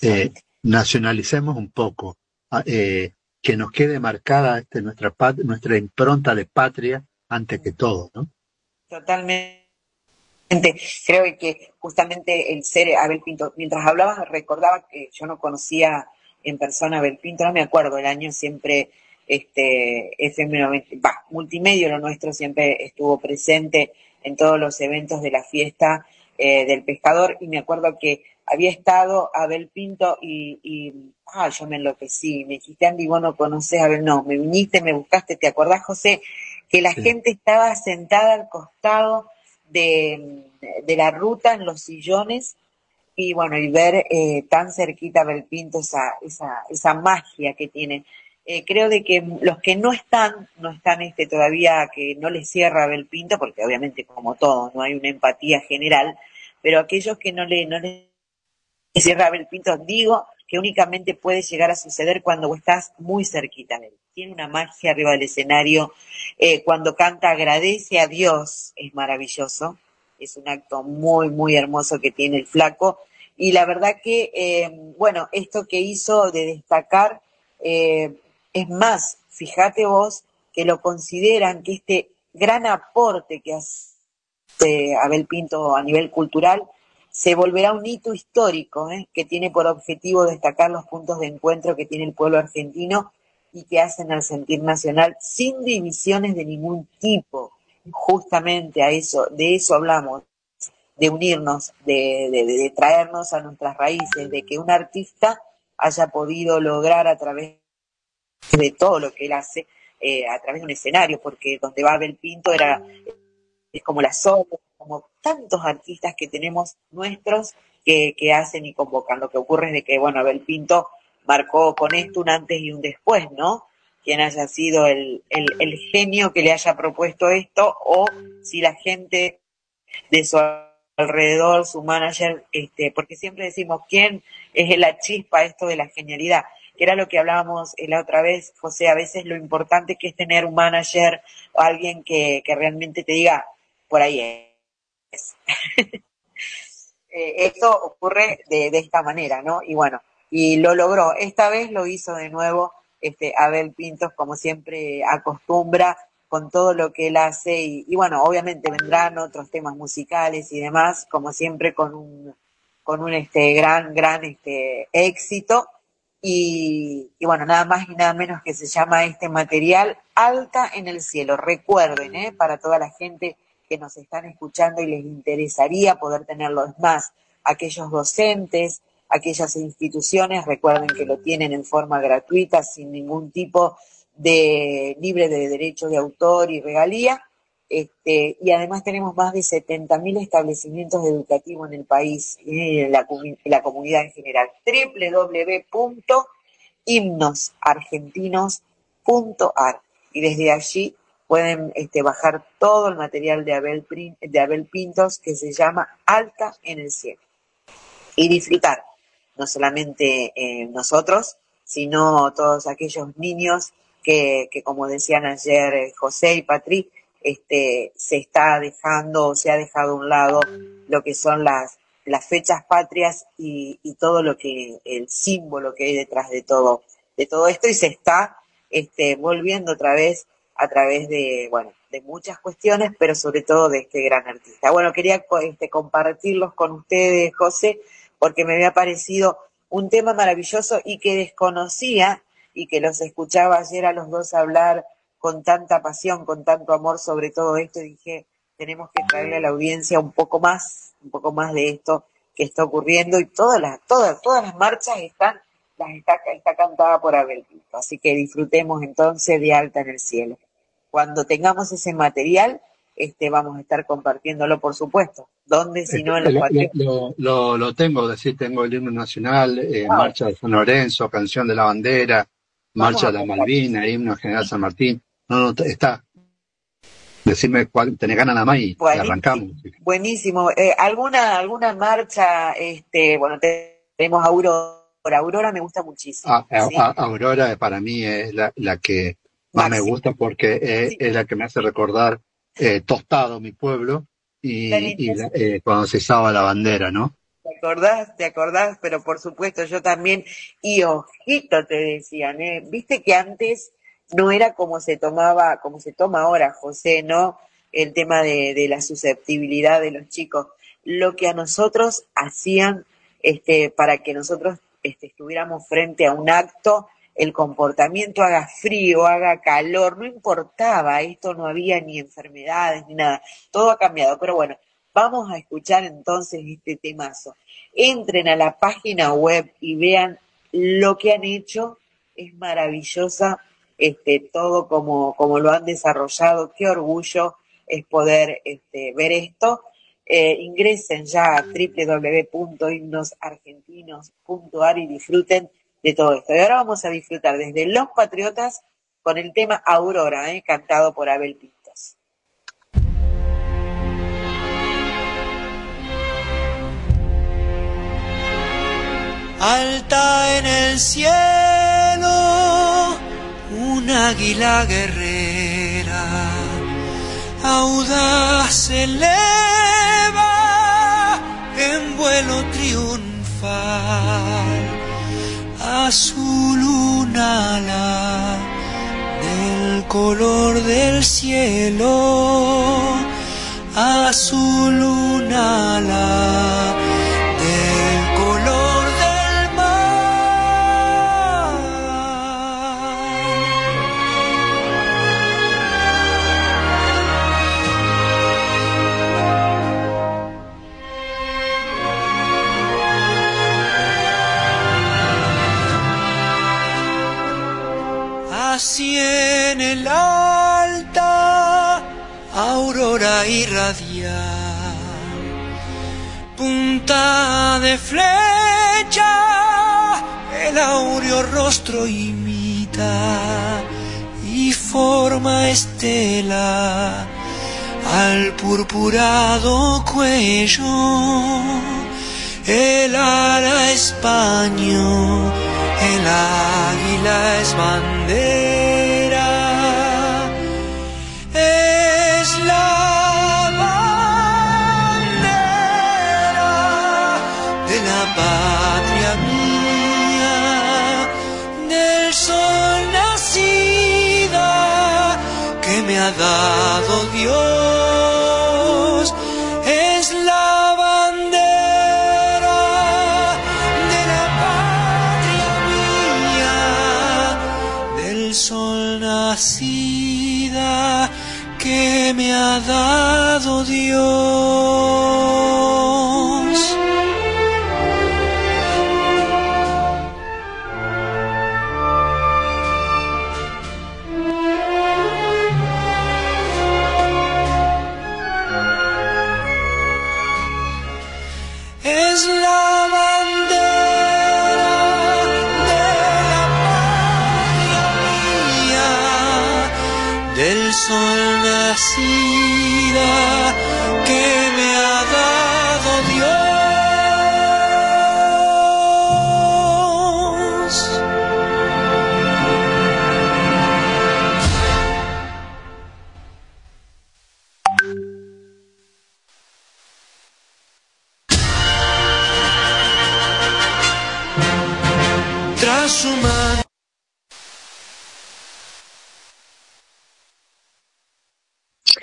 S1: Eh, nacionalicemos un poco, ah, eh, que nos quede marcada este, nuestra, pat- nuestra impronta de patria antes que todo, ¿no?
S7: Totalmente. Creo que justamente el ser Abel Pinto, mientras hablabas recordaba que yo no conocía en persona a Abel Pinto, no me acuerdo el año siempre este FM90, va, multimedia lo nuestro siempre estuvo presente en todos los eventos de la fiesta eh, del pescador y me acuerdo que había estado Abel Pinto y, y ah, yo me enloquecí, me dijiste Andy, vos no conocés a Abel, no, me viniste, me buscaste, ¿te acordás José? Que la gente estaba sentada al costado de, de la ruta en los sillones y bueno, y ver eh, tan cerquita a Abel Pinto esa, esa, esa magia que tiene. Eh, creo de que los que no están, no están este todavía, que no les cierra Abel Pinto, porque obviamente como todo, no hay una empatía general, pero aquellos que no le, no le cierra Abel Pinto, digo que únicamente puede llegar a suceder cuando estás muy cerquita de él. Tiene una magia arriba del escenario, eh, cuando canta agradece a Dios, es maravilloso, es un acto muy, muy hermoso que tiene el flaco. Y la verdad que, eh, bueno, esto que hizo de destacar, eh, es más, fíjate vos que lo consideran que este gran aporte que hace Abel Pinto a nivel cultural se volverá un hito histórico ¿eh? que tiene por objetivo destacar los puntos de encuentro que tiene el pueblo argentino y que hacen al sentir nacional sin divisiones de ningún tipo. Justamente a eso, de eso hablamos, de unirnos, de, de, de traernos a nuestras raíces, de que un artista haya podido lograr a través de todo lo que él hace, eh, a través de un escenario, porque donde va Abel Pinto era es como la sola, como tantos artistas que tenemos nuestros que, que hacen y convocan. Lo que ocurre es de que, bueno, Abel Pinto marcó con esto un antes y un después, ¿no? Quien haya sido el, el, el genio que le haya propuesto esto o si la gente de su alrededor, su manager, este, porque siempre decimos quién es la chispa esto de la genialidad, era lo que hablábamos la otra vez, José, a veces lo importante que es tener un manager o alguien que, que realmente te diga, por ahí es. eh, esto ocurre de, de esta manera, ¿no? Y bueno, y lo logró. Esta vez lo hizo de nuevo este, Abel Pintos, como siempre acostumbra, con todo lo que él hace. Y, y, bueno, obviamente vendrán otros temas musicales y demás, como siempre con un, con un este, gran, gran este, éxito. Y, y bueno, nada más y nada menos que se llama este material Alta en el Cielo. Recuerden, ¿eh? para toda la gente que nos están escuchando y les interesaría poder tenerlo. Es más, aquellos docentes, aquellas instituciones, recuerden que lo tienen en forma gratuita, sin ningún tipo de libre de derecho de autor y regalía. Este, y además tenemos más de 70.000 establecimientos educativos en el país y en la, comunidad en general. www.himnosargentinos.ar y desde allí pueden este, bajar todo el material de Abel, de Abel Pintos que se llama Alta en el Cielo y disfrutar, no solamente eh, nosotros, sino todos aquellos niños que, como decían ayer eh, José y Patri, este, se está dejando o se ha dejado a un lado lo que son las, las fechas patrias y, y todo lo que, el símbolo que hay detrás de todo, de todo esto y se está este, volviendo otra vez a través de, bueno, de muchas cuestiones, pero sobre todo de este gran artista. Bueno, quería este, compartirlos con ustedes, José, porque me había parecido un tema maravilloso y que desconocía y que los escuchaba ayer a los dos hablar con tanta pasión, con tanto amor sobre todo esto, y dije, tenemos que traerle a la audiencia un poco más, un poco más de esto que está ocurriendo y todas las, todas, todas las marchas están, las está, está cantada por Abel Pinto. Así que disfrutemos entonces de Alta en el Cielo. Cuando tengamos ese material, este, vamos a estar compartiéndolo, por supuesto. ¿Dónde si no en los
S1: Lo, lo, lo, tengo, decir, tengo el himno nacional, eh, Marcha de San Lorenzo, Canción de la Bandera, Marcha de la Malvina, Himno General San Martín. No, no, está. Decirme cuál, tenés ganas nada más y,
S7: Buenísimo.
S1: arrancamos.
S7: Buenísimo. Eh, ¿Alguna alguna marcha? Este, bueno, te- tenemos Aurora. Aurora me gusta muchísimo.
S1: A- a-
S7: ¿sí?
S1: a- Aurora para mí es la, la que más me gusta porque es, es la que me hace recordar eh, Tostado, mi pueblo, y,
S7: Clarito,
S1: y la- eh, cuando se izaba la bandera, ¿no?
S7: ¿Te acordás? ¿Te acordás? Pero por supuesto, yo también. Y ojito te decían, ¿eh? Viste que antes no era como se tomaba, como se toma ahora, José, ¿no? El tema de, la susceptibilidad de los chicos. Lo que a nosotros hacían, este, para que nosotros este, estuviéramos frente a un acto, el comportamiento haga frío, haga calor, no importaba, esto no había ni enfermedades ni nada, todo ha cambiado, pero bueno, vamos a escuchar entonces este temazo. Entren a la página web y vean lo que han hecho, es maravillosa, este, todo como, como lo han desarrollado, qué orgullo es poder este, ver esto. Eh, ingresen ya a www.himnosargentinos.ar y disfruten de todo esto. Y ahora vamos a disfrutar desde Los Patriotas con el tema Aurora, eh, cantado por Abel Pintos.
S8: Alta en el cielo, un águila guerrera, audaz se eleva en vuelo triunfal, azul un ala del color del cielo, azul un ala el alta aurora irradia punta de flecha, el áureo rostro imita y forma estela al purpurado cuello, el ala es paño, el águila es bandera, me ha dado Dios. Es la bandera de la patria del sol nacida que me ha dado Dios.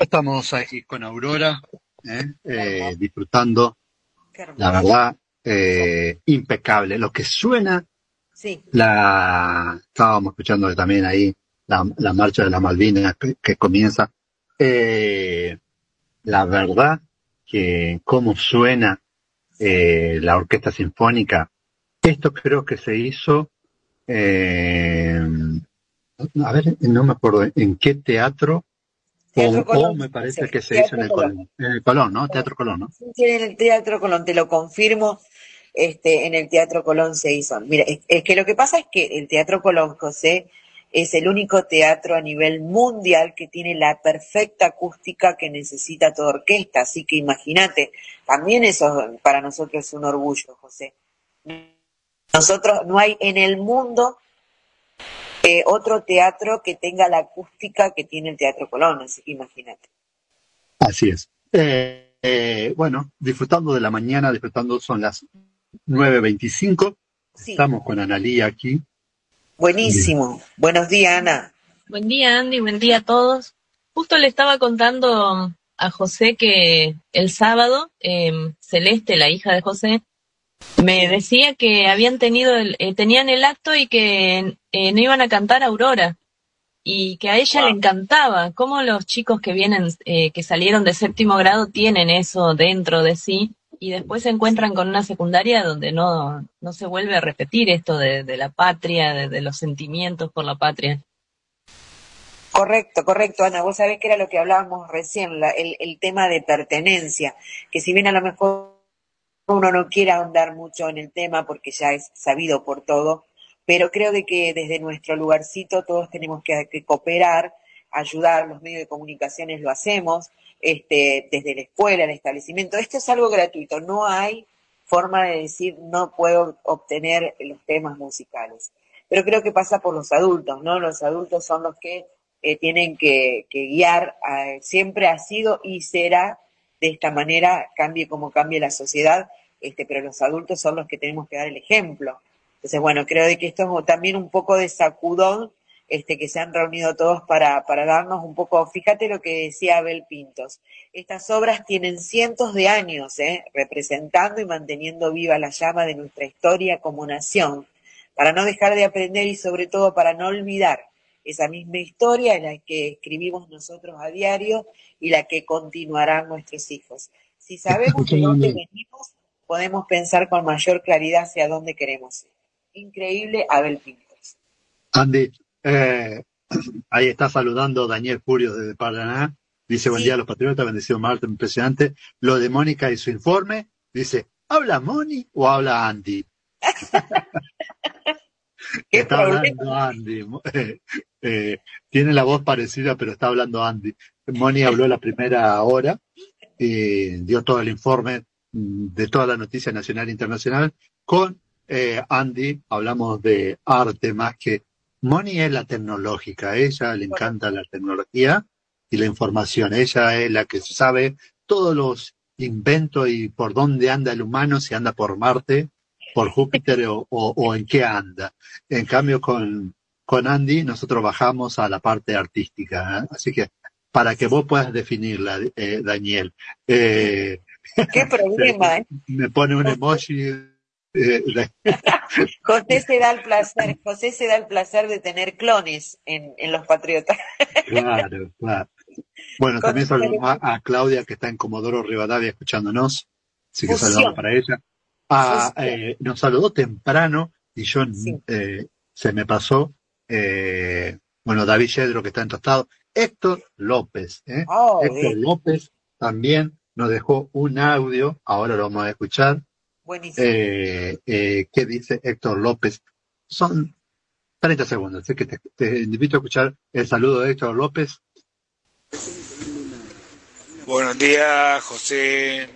S1: Estamos aquí con Aurora, ¿eh? Eh, disfrutando, la verdad, eh, impecable. Lo que suena,
S7: Sí.
S1: la estábamos escuchando también ahí la, la marcha de las Malvinas que, que comienza. La verdad que cómo suena la orquesta sinfónica. Esto creo que se hizo, a ver, no me acuerdo en qué teatro,
S7: Teatro
S1: o,
S7: Colón,
S1: o me parece que se hizo en el
S7: Colón.
S1: Colón, en el Colón, ¿no? Teatro Colón, ¿no?
S7: Sí, en el Teatro Colón, te lo confirmo, este, en el Teatro Colón se hizo. Mira, es, es que lo que pasa es que el Teatro Colón, José, es el único teatro a nivel mundial que tiene la perfecta acústica que necesita toda orquesta, así que imagínate, también eso para nosotros es un orgullo, José. Nosotros no hay en el mundo eh, otro teatro que tenga la acústica que tiene el Teatro Colón, imagínate.
S1: Así es. Eh, eh, bueno, disfrutando de la mañana, disfrutando, son las 9.25.
S7: Sí.
S1: Estamos con Analía aquí.
S7: Buenísimo. Buenos días, Ana.
S16: Buen día, Andy. Buen día a todos. Justo le estaba contando a José que el sábado, eh, Celeste, la hija de José, me decía que habían tenido, el, eh, tenían el acto y que eh, no iban a cantar Aurora y que a ella le encantaba. Cómo los chicos que vienen, eh, que salieron de séptimo grado tienen eso dentro de sí y después se encuentran con una secundaria donde no, no se vuelve a repetir esto de, de la patria, de, de los sentimientos por la patria.
S7: Correcto, correcto, Ana. Vos sabés que era lo que hablábamos recién, la- el, el tema de pertenencia, que si bien a lo mejor uno no quiere ahondar mucho en el tema porque ya es sabido por todo, pero creo de que desde nuestro lugarcito todos tenemos que, cooperar, ayudar, los medios de comunicaciones lo hacemos, este, desde la escuela, el establecimiento. Esto es algo gratuito, no hay forma de decir no puedo obtener los temas musicales. Pero creo que pasa por los adultos, ¿no? Los adultos son los que eh, tienen que, que guiar, a- siempre ha sido y será de esta manera, cambie como cambie la sociedad, este, pero los adultos son los que tenemos que dar el ejemplo. Entonces, bueno, creo de que esto es también un poco de sacudón, este, que se han reunido todos para, para darnos un poco, fíjate lo que decía Abel Pintos, estas obras tienen cientos de años, ¿eh? representando y manteniendo viva la llama de nuestra historia como nación, para no dejar de aprender y sobre todo para no olvidar esa misma historia en la que escribimos nosotros a diario y la que continuarán nuestros hijos. Si sabemos de dónde venimos, podemos pensar con mayor claridad hacia dónde queremos ir. Increíble Abel Pintos.
S1: Andy, eh, ahí está saludando Daniel Furio desde Paraná. Dice, buen día a los patriotas, bendecido Marta, impresionante. Lo de Mónica y su informe. Dice, ¿habla Moni o habla Andy? está hablando Andy. Eh, eh, tiene la voz parecida, pero está hablando Andy. Moni habló la primera hora y dio todo el informe de toda la noticia nacional e internacional. Con eh, Andy hablamos de arte más que Moni es la tecnológica, ella le encanta la tecnología y la información. Ella es la que sabe todos los inventos y por dónde anda el humano, si anda por Marte, por Júpiter o, o- o en qué anda. En cambio, con, con Andy nosotros bajamos a la parte artística. ¿eh? Así que para que vos puedas definirla, eh, Daniel. Eh,
S7: Qué problema, ¿eh?
S1: me pone un emoji. eh,
S7: José se da el placer, José se da el placer de tener clones en, en los patriotas.
S1: Claro, claro. Bueno, también saludamos a, a Claudia que está en Comodoro Rivadavia escuchándonos. Así que saludamos para ella. Ah, eh, nos saludó temprano y yo eh, se me pasó. eh, bueno, David Yedro que está en tostado. Héctor López. ¿eh?
S7: Oh,
S1: Héctor. López también nos dejó un audio. Ahora lo vamos a escuchar.
S7: Buenísimo.
S1: Eh, eh, ¿Qué dice Héctor López? Son 30 segundos, así que te, te invito a escuchar el saludo de Héctor López.
S17: Buenos días, José.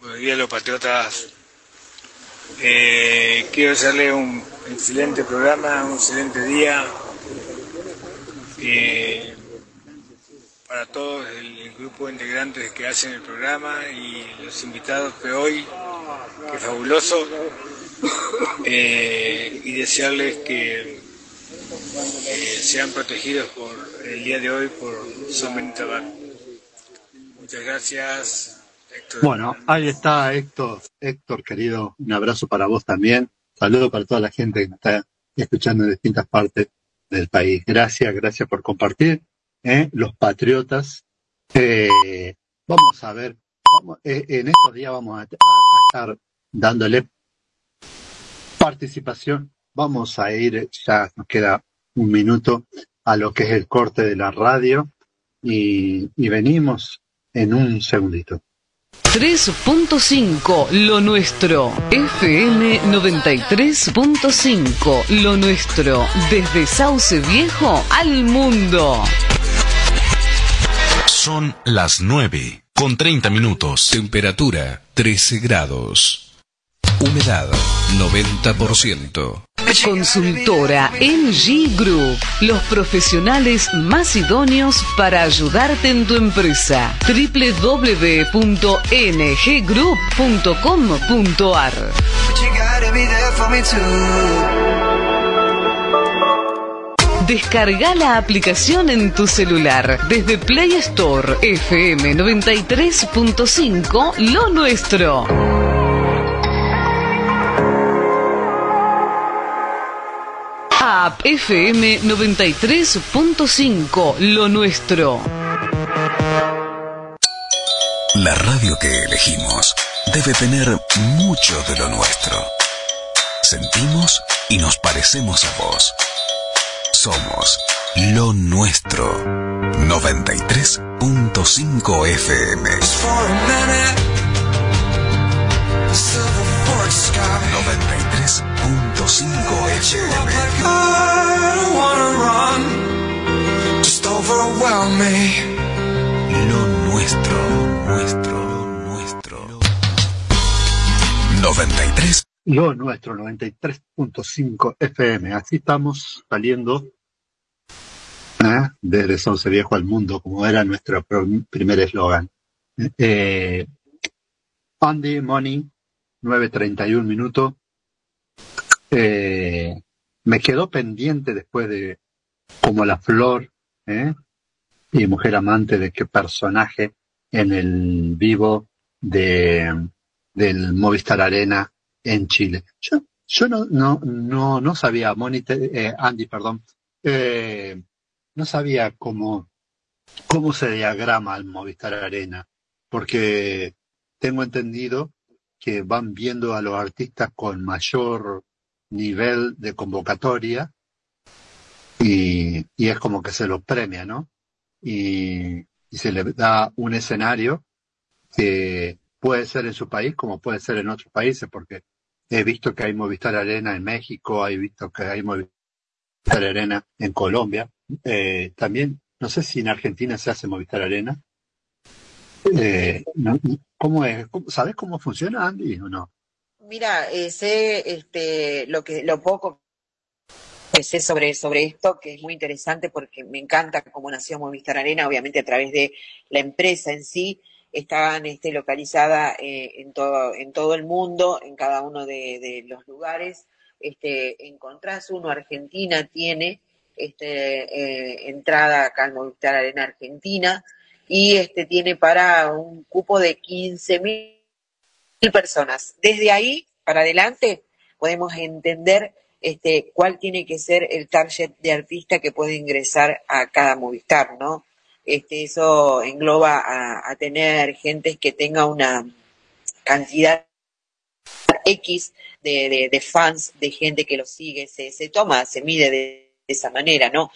S17: Buenos días, los patriotas. Eh, quiero hacerle un excelente programa, un excelente día. Eh, para todos el grupo de integrantes que hacen el programa y los invitados de hoy, que fabuloso, eh, y desearles que eh, sean protegidos por el día de hoy por Benito Abad. Muchas gracias. Héctor.
S1: Bueno, ahí está Héctor, Héctor querido, un abrazo para vos también. Saludo para toda la gente que está escuchando en distintas partes del país. Gracias, gracias por compartir. ¿Eh? Los patriotas. Eh, vamos a ver, eh, en estos días vamos a, a- a estar dándole participación. Vamos a ir, ya nos queda un minuto a lo que es el corte de la radio y, y venimos en un segundito.
S5: 3.5 Lo Nuestro. FM 93.5 Lo Nuestro. Desde Sauce Viejo al mundo.
S15: Son las 9 con 30 minutos. Temperatura 13 grados. Humedad 90%.
S5: Consultora NG Group. Los profesionales más idóneos para ayudarte en tu empresa. www.nggroup.com.ar Descarga la aplicación en tu celular desde Play Store FM 93.5 Lo Nuestro. App FM 93.5 Lo Nuestro.
S4: La radio que elegimos debe tener mucho de lo nuestro. Sentimos y nos parecemos a vos. Somos lo nuestro. 93.5 FM. 93.5 FM. Lo nuestro, nuestro, nuestro. 93.
S1: Lo nuestro, 93.5 FM. Así estamos saliendo ¿eh? desde Sauce Viejo al mundo, como era nuestro pr- primer eslogan. Eh, Money, 9.31 minutos. Eh, me quedó pendiente después de como la flor ¿eh? y mujer amante de qué personaje en el vivo de del Movistar Arena en Chile. Yo, yo no, no, no, no sabía, eh, Andy, perdón, eh, no sabía cómo, cómo se diagrama el Movistar Arena, porque tengo entendido que van viendo a los artistas con mayor nivel de convocatoria y, y es como que se los premia, ¿no? Y, y se le da un escenario que puede ser en su país como puede ser en otros países, porque he visto que hay Movistar Arena en México, he visto que hay Movistar Arena en Colombia. Eh, también, no sé si en Argentina se hace Movistar Arena. Eh, ¿Cómo es? ¿Cómo- ¿Sabes cómo funciona, Andy, o no?
S7: Mira, eh, sé este, lo que lo poco que sé sobre, sobre esto, que es muy interesante porque me encanta cómo nació Movistar Arena, obviamente a través de la empresa en sí, están este, localizada eh, en, todo, en todo el mundo, en cada uno de, de los lugares. Este, encontrás uno, Argentina tiene este, eh, entrada acá al Movistar Arena Argentina y este, tiene para un cupo de 15 mil personas. Desde ahí para adelante podemos entender este, cuál tiene que ser el target de artista que puede ingresar a cada Movistar, ¿no? Este, eso engloba a, tener gente que tenga una cantidad X de, fans, de gente que lo sigue, se, se toma, se mide de, esa manera, ¿no?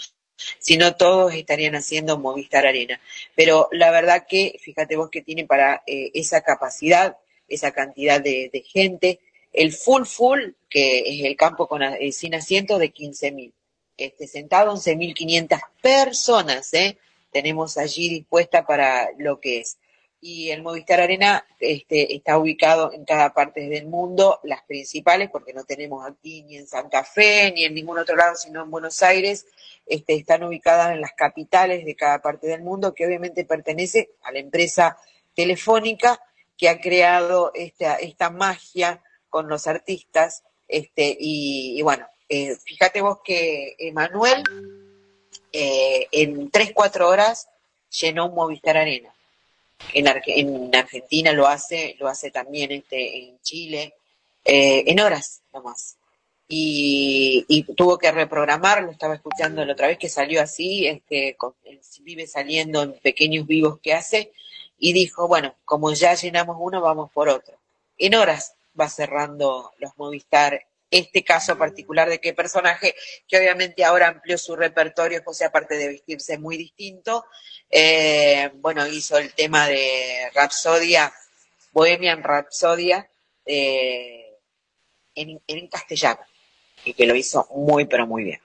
S7: Si no, todos estarían haciendo Movistar Arena. Pero la verdad que, fíjate vos que tiene para eh, esa capacidad, esa cantidad de, gente, el full full, que es el campo con, eh, sin asiento de 15.000. Este, sentado 11.500 personas, ¿eh? Tenemos allí dispuesta para lo que es. y el Movistar Arena este, está ubicado en cada parte del mundo, las principales, porque no tenemos aquí ni en Santa Fe, ni en ningún otro lado, sino en Buenos Aires, este, están ubicadas en las capitales de cada parte del mundo, que obviamente pertenece a la empresa telefónica que ha creado esta, esta magia con los artistas, este, y, bueno, eh, fíjate vos que Emanuel eh, en 3-4 horas llenó un Movistar Arena en, en Argentina lo hace, lo hace también este, en Chile, eh, en horas nomás. Y, y, tuvo que reprogramar, lo estaba escuchando la otra vez que salió así, este, vive saliendo en pequeños vivos que hace, y dijo, bueno, como ya llenamos uno, vamos por otro. En horas va cerrando los Movistar este caso particular de qué personaje, que obviamente ahora amplió su repertorio, José, aparte de vestirse muy distinto, eh, bueno, hizo el tema de Rapsodia, Bohemian Rapsodia, eh, en, en castellano, y que lo hizo muy, pero muy bien.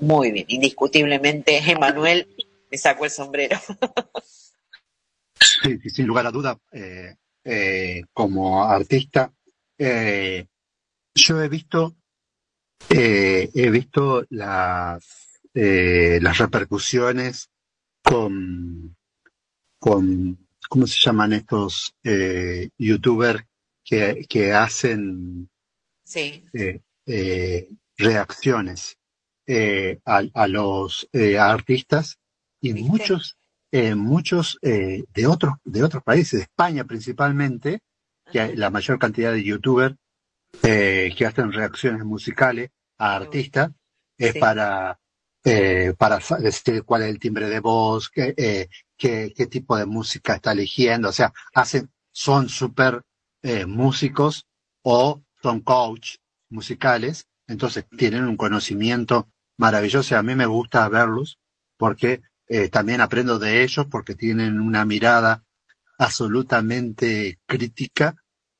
S7: Muy bien, indiscutiblemente, Emanuel me sacó el sombrero.
S1: sí, sin lugar a duda, eh, como artista, eh, yo he visto, eh, he visto las, eh, las repercusiones con, con, ¿cómo se llaman estos eh, youtubers que, que hacen
S7: sí.
S1: eh, eh, reacciones eh, a, a, los eh, artistas y
S7: ¿Viste?
S1: muchos eh, muchos eh, de otros de otros países, de España principalmente, que la mayor cantidad de youtubers eh, que hacen reacciones musicales a artistas es
S7: Sí.
S1: para eh, para decir cuál es el timbre de voz, qué, eh, qué, qué tipo de música está eligiendo, o sea, hacen, son súper eh, músicos o son coach musicales, entonces tienen un conocimiento maravilloso y a mí me gusta verlos porque eh, también aprendo de ellos porque tienen una mirada absolutamente crítica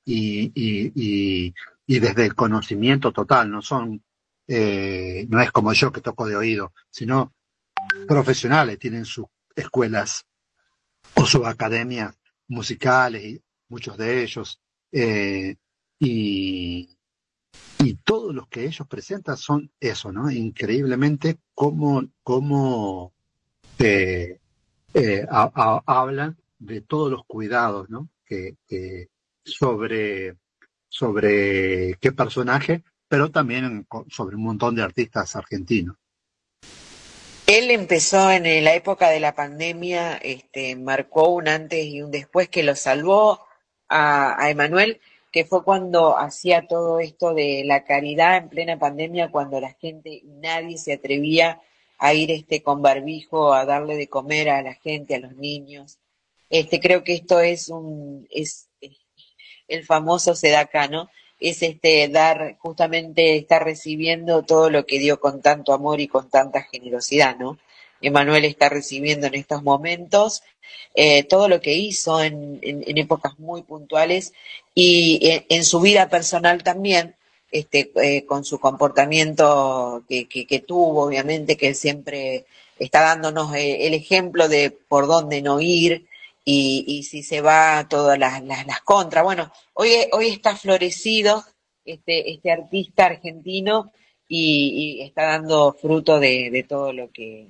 S1: y, y, y, y desde el conocimiento total, no son, eh, no es como yo que toco de oído, sino profesionales, tienen sus escuelas o sus academias musicales, y muchos de ellos, eh, y, y todos los que ellos presentan son eso, ¿no? Increíblemente cómo, cómo eh, hablan de todos los cuidados, ¿no? Que sobre, sobre qué personaje, pero también sobre un montón de artistas argentinos.
S7: Él empezó en la época de la pandemia, este, marcó un antes y un después que lo salvó a, a Emanuel, que fue cuando hacía todo esto de la caridad en plena pandemia, cuando la gente, nadie se atrevía a ir este con barbijo a darle de comer a la gente, a los niños. Este, creo que esto es un, es el famoso Sedacá, ¿no? Es este dar, justamente estar recibiendo todo lo que dio con tanto amor y con tanta generosidad, ¿no? Emanuel está recibiendo en estos momentos eh, todo lo que hizo en, épocas muy puntuales y en, en su vida personal también, este, eh, con su comportamiento que, que, que tuvo, obviamente, que siempre está dándonos eh, el ejemplo de por dónde no ir y, y si se va todas las, las, las contras. Bueno, hoy, hoy está florecido este, este artista argentino y, está dando fruto de, de todo lo que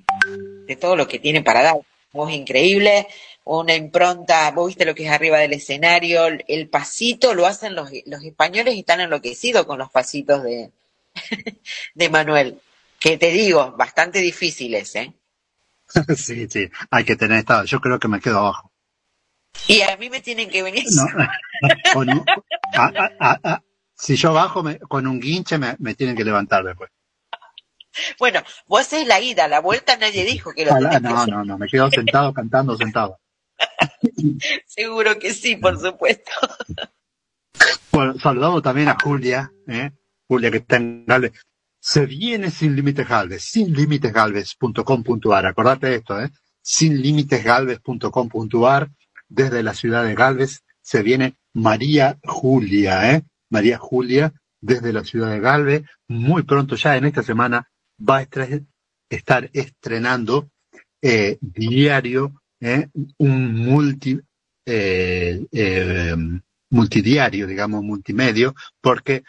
S7: de todo lo que tiene para dar. Voz increíble, una impronta, vos viste lo que es arriba del escenario, el pasito lo hacen los, los españoles y están enloquecidos con los pasitos de, de Manuel, que te digo, bastante difíciles, ¿eh?
S1: sí, sí, hay que tener estado. Yo creo que me quedo abajo.
S7: Y a mí me tienen que venir.
S1: No, con un- a- a- a- a- si yo bajo me- con un guinche me, me tienen que levantar después.
S7: Bueno, vos haces la ida, la vuelta nadie dijo que lo que
S1: no, no, no, me quedo sentado cantando sentado.
S7: Seguro que sí, por supuesto.
S1: Bueno, saludamos también a Julia, ¿eh? Julia que está en Galvez. Se viene Sin Límites Galvez, sinlimitesgalvez.com.ar. Acordate de esto, ¿eh? Sinlimitesgalvez.com.ar. Desde la ciudad de Galvez se viene María Julia, ¿eh? María Julia desde la ciudad de Galvez. Muy pronto, ya en esta semana, va a estar estrenando eh, diario, ¿eh? un multi eh, eh, multidiario, digamos, multimedio, porque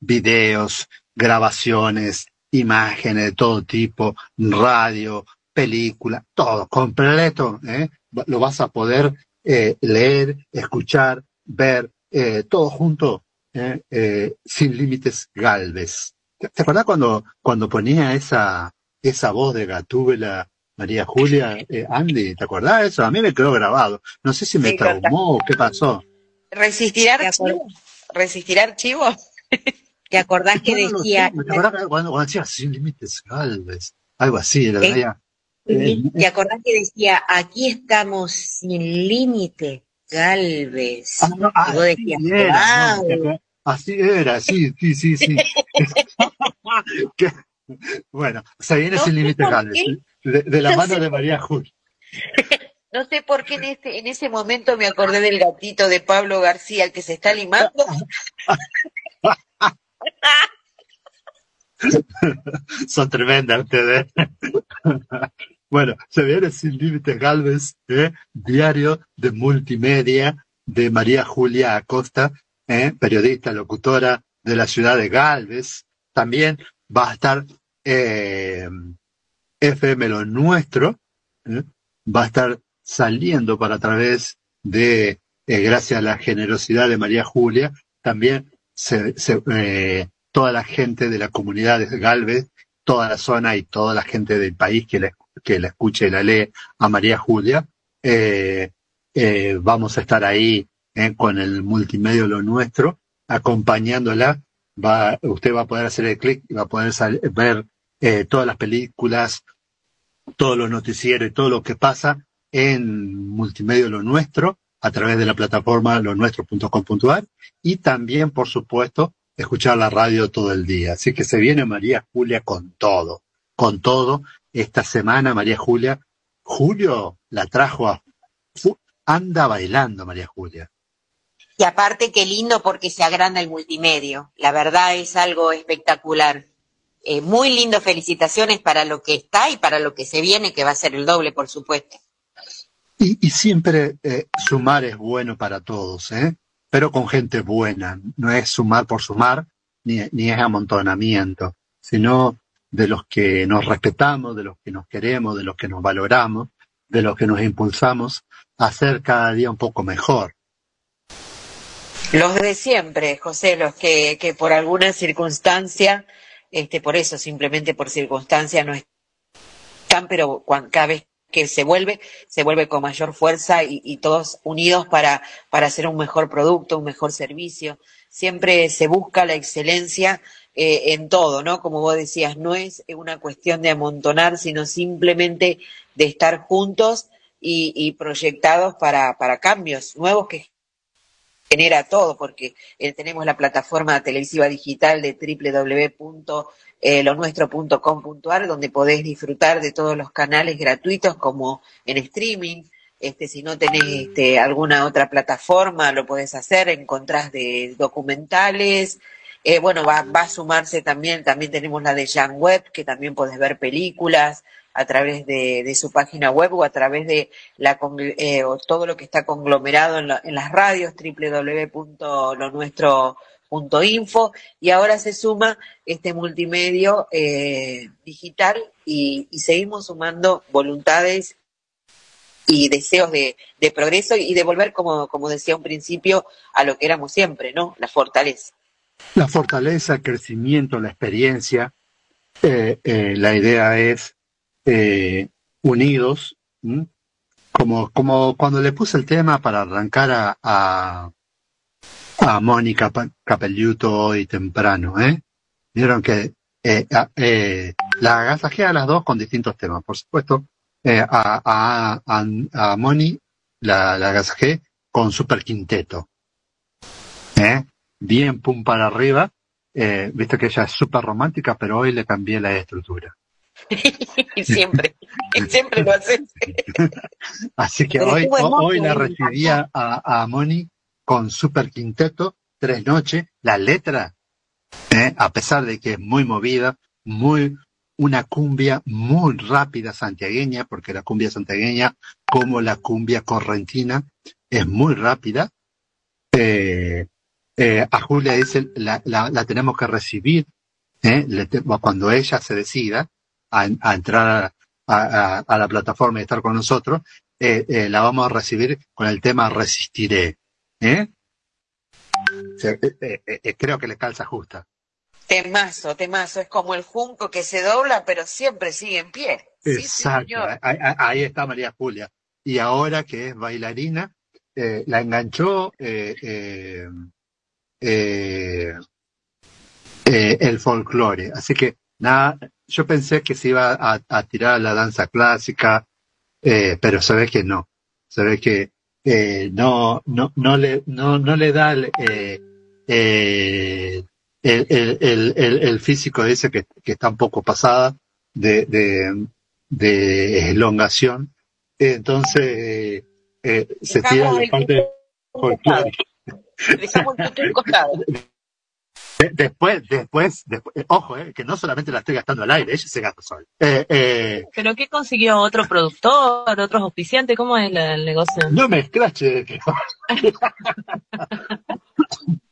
S1: videos, grabaciones, imágenes de todo tipo, radio, película, todo completo, ¿eh? Lo vas a poder eh, leer, escuchar, ver, eh, todo junto, ¿eh? Eh, sin límites Galvez. ¿Te, te acuerdas cuando, cuando ponía esa, esa voz de Gatúbela María Julia, eh, Andy, ¿te acordás de eso? A mí me quedó grabado. No sé si me
S7: Sí,
S1: traumó o qué pasó.
S7: ¿Resistir archivo? ¿Resistir archivo? ¿Te acordás que
S1: No, no lo
S7: decía,
S1: sé, ¿Te acordás cuando, cuando decía sin límites Galvez? Algo así, la verdad. Eh,
S7: ¿te acordás que decía, aquí estamos sin límite, Galvez?
S1: Ah, no,
S7: vos
S1: así
S7: decías,
S1: era, así era, sí, sí, sí, sí. Bueno, se viene
S7: No
S1: sin
S7: por
S1: Galvez,
S7: qué.
S1: de, de la
S7: No
S1: mano
S7: sé
S1: de María Julia.
S7: No sé por qué en, este, en ese momento me acordé del gatito de Pablo García, el que se está limando.
S1: Son tremendas ustedes. Bueno, se viene sin límites Galvez, ¿eh? diario de multimedia de María Julia Acosta, ¿eh? periodista, locutora de la ciudad de Galvez. También va a estar eh, FM Lo Nuestro, ¿eh? va a estar saliendo para través de, gracias a la generosidad de María Julia, también se, se, toda la gente de la comunidad de Galvez, toda la zona y toda la gente del país que la, que la escuche y la lee a María Julia, eh, eh, vamos a estar ahí eh, con el multimedio Lo Nuestro, acompañándola. Va, usted va a poder hacer el clic y va a poder ver todas las películas, todos los noticieros y todo lo que pasa en multimedio Lo Nuestro a través de la plataforma lonuestro.com.ar y también, por supuesto, escuchar la radio todo el día. Así que se viene María Julia con todo, con todo. Esta semana María Julia, Julio la trajo a... anda bailando María Julia.
S7: Y aparte, qué lindo porque se agranda el multimedio. La verdad es algo espectacular. Eh, muy lindo, felicitaciones para lo que está y para lo que se viene, que va a ser el doble, por supuesto.
S1: Y, y siempre eh, sumar es bueno para todos, ¿eh? pero con gente buena. No es sumar por sumar, ni, ni es amontonamiento, sino de los que nos respetamos, de los que nos queremos, de los que nos valoramos, de los que nos impulsamos a ser cada día un poco mejor.
S7: Los de siempre, José, los que, que por alguna circunstancia, este, por eso, simplemente por circunstancia, no están, pero cuan- cada vez que se vuelve, se vuelve con mayor fuerza y, y todos unidos para, para hacer un mejor producto, un mejor servicio. Siempre se busca la excelencia eh, en todo, ¿no? Como vos decías, no es una cuestión de amontonar, sino simplemente de estar juntos y, y proyectados para, para cambios nuevos que genera todo, porque eh, tenemos la plataforma televisiva digital de www.lonuestro.com.ar, donde podés disfrutar de todos los canales gratuitos como en streaming. Este, si no tenés este, alguna otra plataforma, lo podés hacer, encontrás de documentales. Eh, bueno, va, va a sumarse también, también tenemos la de Jan Web, que también podés ver películas a través de, su página web o a través de la, eh, o todo lo que está conglomerado en, la- en las radios, www.lonuestro.info, y ahora se suma este multimedio eh, digital y, seguimos sumando voluntades y deseos de, de progreso y de volver, como, como decía un principio, a lo que éramos siempre, ¿no? La fortaleza.
S1: La fortaleza, el crecimiento, la experiencia, eh, eh, la idea es eh, unidos, como, como cuando le puse el tema para arrancar a, a, a Mónica Capelluto hoy temprano, ¿eh? Vieron que eh, la agasajé a las dos con distintos temas, por supuesto. A, a, a, a Moni la, la agasajé con Super Quinteto. ¿eh? Bien pum para arriba. Eh, Viste que ella es súper romántica, pero hoy le cambié la estructura.
S7: y siempre, y siempre lo haces.
S1: Así que
S7: Pero
S1: hoy, hoy la recibía a, a Moni con Super Quinteto, tres noches, la letra, ¿eh? a pesar de que es muy movida, muy, una cumbia muy rápida santiagueña, porque la cumbia santiagueña, como la cumbia correntina, es muy rápida. Eh, eh, a Julia dice, la, la, la tenemos que recibir ¿eh? Le cuando ella se decida a, a entrar a, a- a la plataforma y estar con nosotros, eh, la vamos a recibir con el tema Resistiré. creo que le calza justa.
S7: Temazo, temazo. Es como el junco que se dobla, pero siempre sigue en pie. Sí, sí,
S1: Exacto,
S7: señor.
S1: ahí, ahí- ahí está María Julia. Y ahora que es bailarina, eh, la enganchó eh, eh, eh, eh, el folclore. Así que nada, yo pensé que se iba a, a tirar a la danza clásica, eh, pero se ve que no. Se ve que eh, no, no, no le, no, no le da el, el, el, el, físico ese que, que está un poco pasada de, de, de elongación. Entonces, se tira la parte folclórica.
S7: Dejamos el tutú en costado.
S1: De- después, después, después, eh, ojo, eh, que no solamente la estoy gastando al aire, ella se gasta sola. Eh, eh,
S16: ¿Pero qué consiguió? ¿Otro productor? ¿Otros auspiciantes? ¿Cómo es la- el negocio?
S1: no me escrache. que-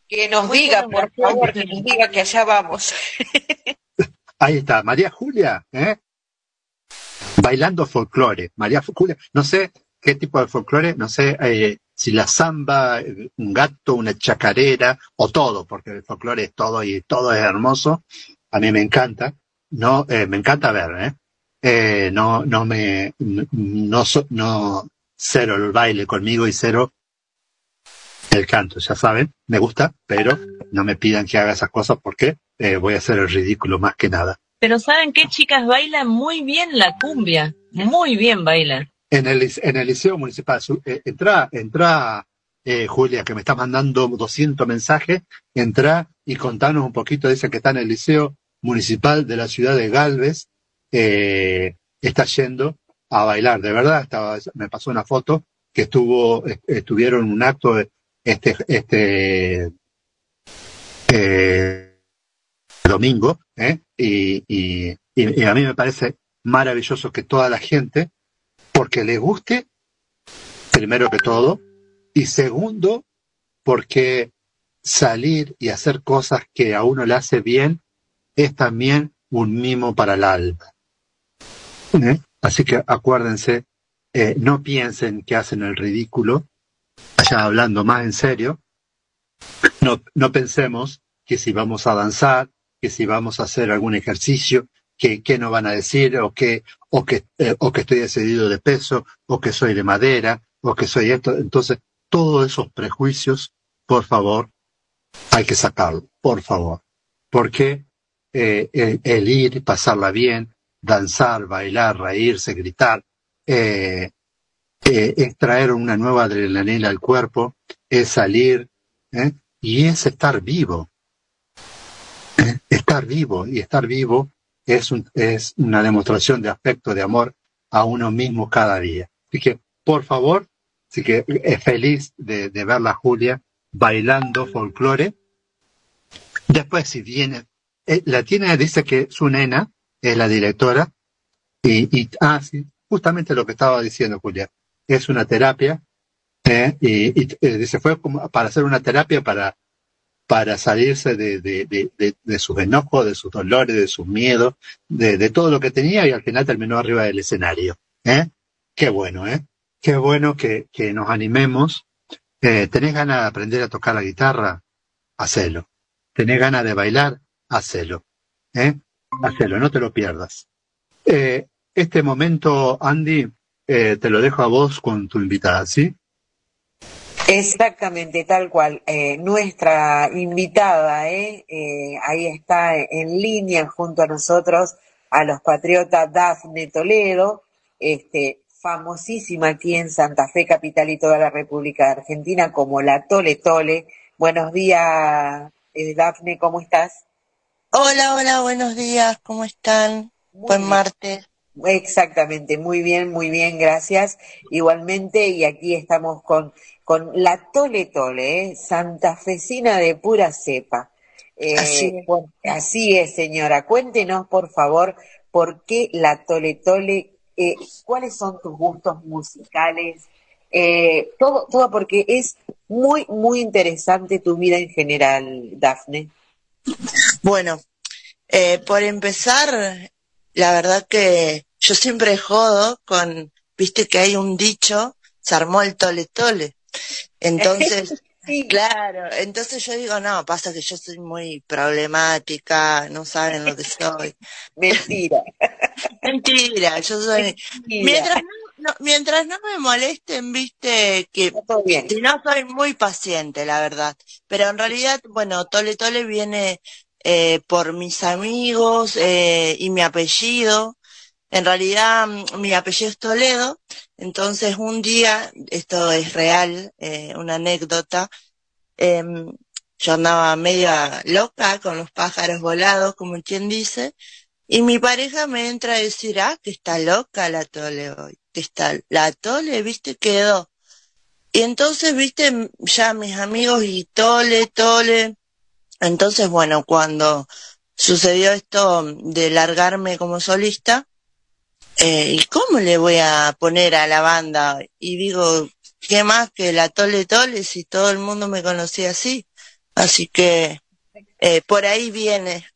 S7: Que nos diga, por favor, que nos diga que allá vamos.
S1: Ahí está, María Julia, ¿eh? Bailando folclore. María Julia, no sé qué tipo de folclore, no sé eh, si la samba, un gato, una chacarera o todo, porque el folclore es todo y todo es hermoso. A mí me encanta, no, eh, me encanta ver, ¿eh? Eh, no, no me, no, no, cero el baile conmigo y cero el canto, ya saben, me gusta, pero no me pidan que haga esas cosas porque eh, voy a hacer el ridículo más que nada.
S16: Pero ¿saben qué? Chicas bailan muy bien la cumbia. Muy bien bailan.
S1: En el, en el liceo municipal, eh, entra, entra, eh, Julia, que me está mandando 200 mensajes, entra y contanos un poquito, dice que está en el liceo municipal de la ciudad de Galvez, eh, está yendo a bailar, de verdad, estaba, me pasó una foto que estuvo, est- estuvieron un acto, este, este, eh, domingo, y- y a mí me parece maravilloso que toda la gente, porque le guste, primero que todo, y segundo, porque salir y hacer cosas que a uno le hace bien es también un mimo para el alma. ¿Eh? Así que acuérdense, eh, no piensen que hacen el ridículo, allá hablando más en serio, no, no pensemos que si vamos a danzar, que si vamos a hacer algún ejercicio, que, que no van a decir, o que, o que, eh, o que estoy excedido de peso, o que soy de madera, o que soy esto. Entonces, todos esos prejuicios, por favor, hay que sacarlo, por favor. Porque eh, el, ir, pasarla bien, danzar, bailar, reírse, gritar, eh, eh, es traer una nueva adrenalina al cuerpo, es salir, y es estar vivo. Estar vivo, y estar vivo es, un- es una demostración de afecto, de amor a uno mismo cada día. Así que, por favor, así que es feliz de, de verla Julia bailando folclore. Después, si viene, eh, la tiene, dice que su nena es la directora, y, y ah, justamente lo que estaba diciendo Julia, es una terapia, ¿eh? y, eh, dice, fue como para hacer una terapia para, para salirse de, de, de, de, sus enojos, de sus dolores, de sus miedos, de, de todo lo que tenía, y al final terminó arriba del escenario. ¿eh? Qué bueno, ¿eh? Qué bueno que, que nos animemos. Eh, ¿Tenés ganas de aprender a tocar la guitarra? Hacelo. ¿Tenés ganas de bailar? Hacelo. ¿eh? Hacelo, no te lo pierdas. Eh, este momento, Andy, eh, te lo dejo a vos con tu invitada, ¿sí?
S7: Exactamente, tal cual. Eh, nuestra invitada, ¿eh? Eh, ahí está en línea junto a nosotros, a los patriotas Dafne Toledo, este, famosísima aquí en Santa Fe, capital y toda la República de Argentina, como la Tole Tole. Buenos días, eh, Dafne, ¿cómo estás?
S18: Hola, hola, buenos días, ¿cómo están? Buen martes.
S7: Exactamente, muy bien, muy bien, gracias. Igualmente, y aquí estamos con, con la Tole Tole, ¿eh? santafesina de pura cepa. Eh,
S18: Así es.
S7: bueno, así es, señora. Cuéntenos, por favor, por qué la Tole Tole, eh, cuáles son tus gustos musicales, eh, todo, todo porque es muy, muy interesante tu vida en general, Dafne.
S18: Bueno, eh, por empezar, la verdad que yo siempre jodo con, viste que hay un dicho, se armó el tole tole. Entonces, claro, entonces yo digo, no, pasa que yo soy muy problemática, no saben lo que soy.
S7: Mentira.
S18: Mentira, yo soy... Mientras no, mientras no me molesten, viste que si no soy muy paciente, la verdad. Pero en realidad, bueno, Tole Tole viene eh, por mis amigos eh, y mi apellido. En realidad, mm, mi apellido es Toledo. Entonces, un día, esto es real, eh, una anécdota, em, yo andaba media loca con los pájaros volados, como quien dice, y mi pareja me entra a decir, ah, que está loca la Tole hoy que está la Tole, viste, quedó. Y entonces, viste, ya mis amigos y Tole, Tole. Entonces, bueno, cuando sucedió esto de largarme como solista, eh, ¿y cómo le voy a poner a la banda? Y digo, ¿qué más que la Tole Tole si todo el mundo me conocía así? Así que eh, por ahí viene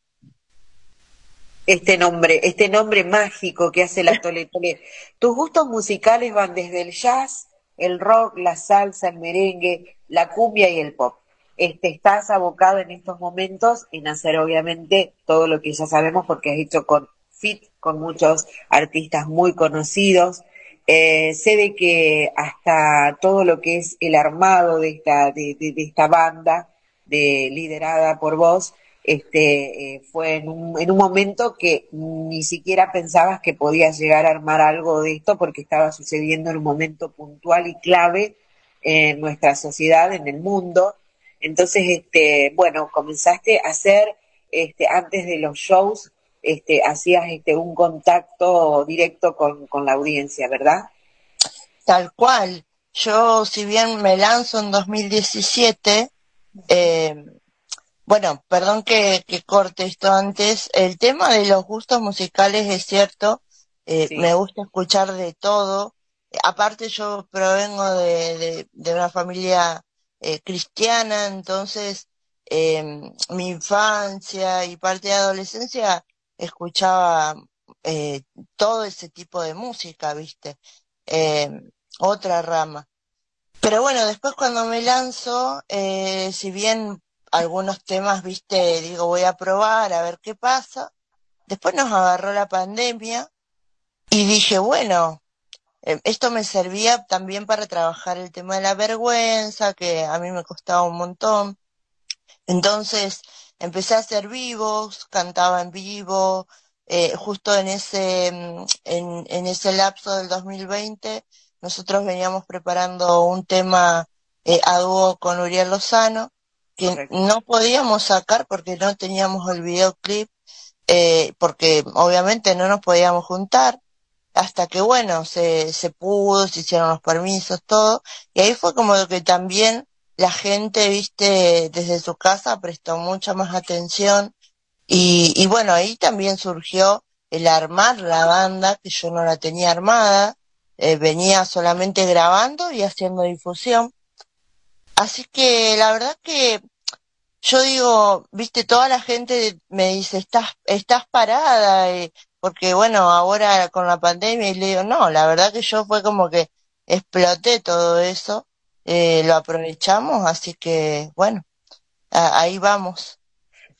S7: este nombre, este nombre mágico que hace la Tole Tole. Tus gustos musicales van desde el jazz, el rock, la salsa, el merengue, la cumbia y el pop. Este, estás abocado en estos momentos en hacer obviamente todo lo que ya sabemos porque has hecho con fit con muchos artistas muy conocidos. Eh, sé de que hasta todo lo que es el armado de esta, de, esta banda, de, liderada por vos, este, eh, fue en un, en un momento que ni siquiera pensabas que podías llegar a armar algo de esto porque estaba sucediendo en un momento puntual y clave en nuestra sociedad, en el mundo. Entonces, este, bueno, comenzaste a hacer, este, antes de los shows, este, hacías este, un contacto directo con, con la audiencia, ¿verdad?
S18: Tal cual. Yo, si bien me lanzo en 2017, eh, bueno, perdón que, corte esto antes. El tema de los gustos musicales es cierto. Eh, me gusta escuchar de todo. Aparte yo provengo de, de, una familia eh, cristiana, entonces eh, mi infancia y parte de adolescencia escuchaba eh, todo ese tipo de música, ¿viste? otra rama. Pero bueno, después cuando me lanzo, si bien algunos temas, viste, digo, voy a probar a ver qué pasa. Después nos agarró la pandemia y dije, bueno, eh, esto me servía también para trabajar el tema de la vergüenza, que a mí me costaba un montón. Entonces empecé a hacer vivos, cantaba en vivo, eh, justo en ese, mm, en, en ese lapso del 2020, nosotros veníamos preparando un tema eh, a dúo con Uriel Lozano, que no podíamos sacar porque no teníamos el videoclip, eh, porque obviamente no nos podíamos juntar, hasta que bueno, se, se pudo, se hicieron los permisos, todo, y ahí fue como que también la gente, viste, desde su casa prestó mucha más atención, y, y bueno, ahí también surgió el armar la banda, que yo no la tenía armada, eh, venía solamente grabando y haciendo difusión, Así que la verdad que yo digo, viste, toda la gente me dice, estás, estás parada, eh, porque bueno, ahora con la pandemia, y le digo, no, la verdad que yo fue como que exploté todo eso, eh, lo aprovechamos, así que bueno, ahí vamos.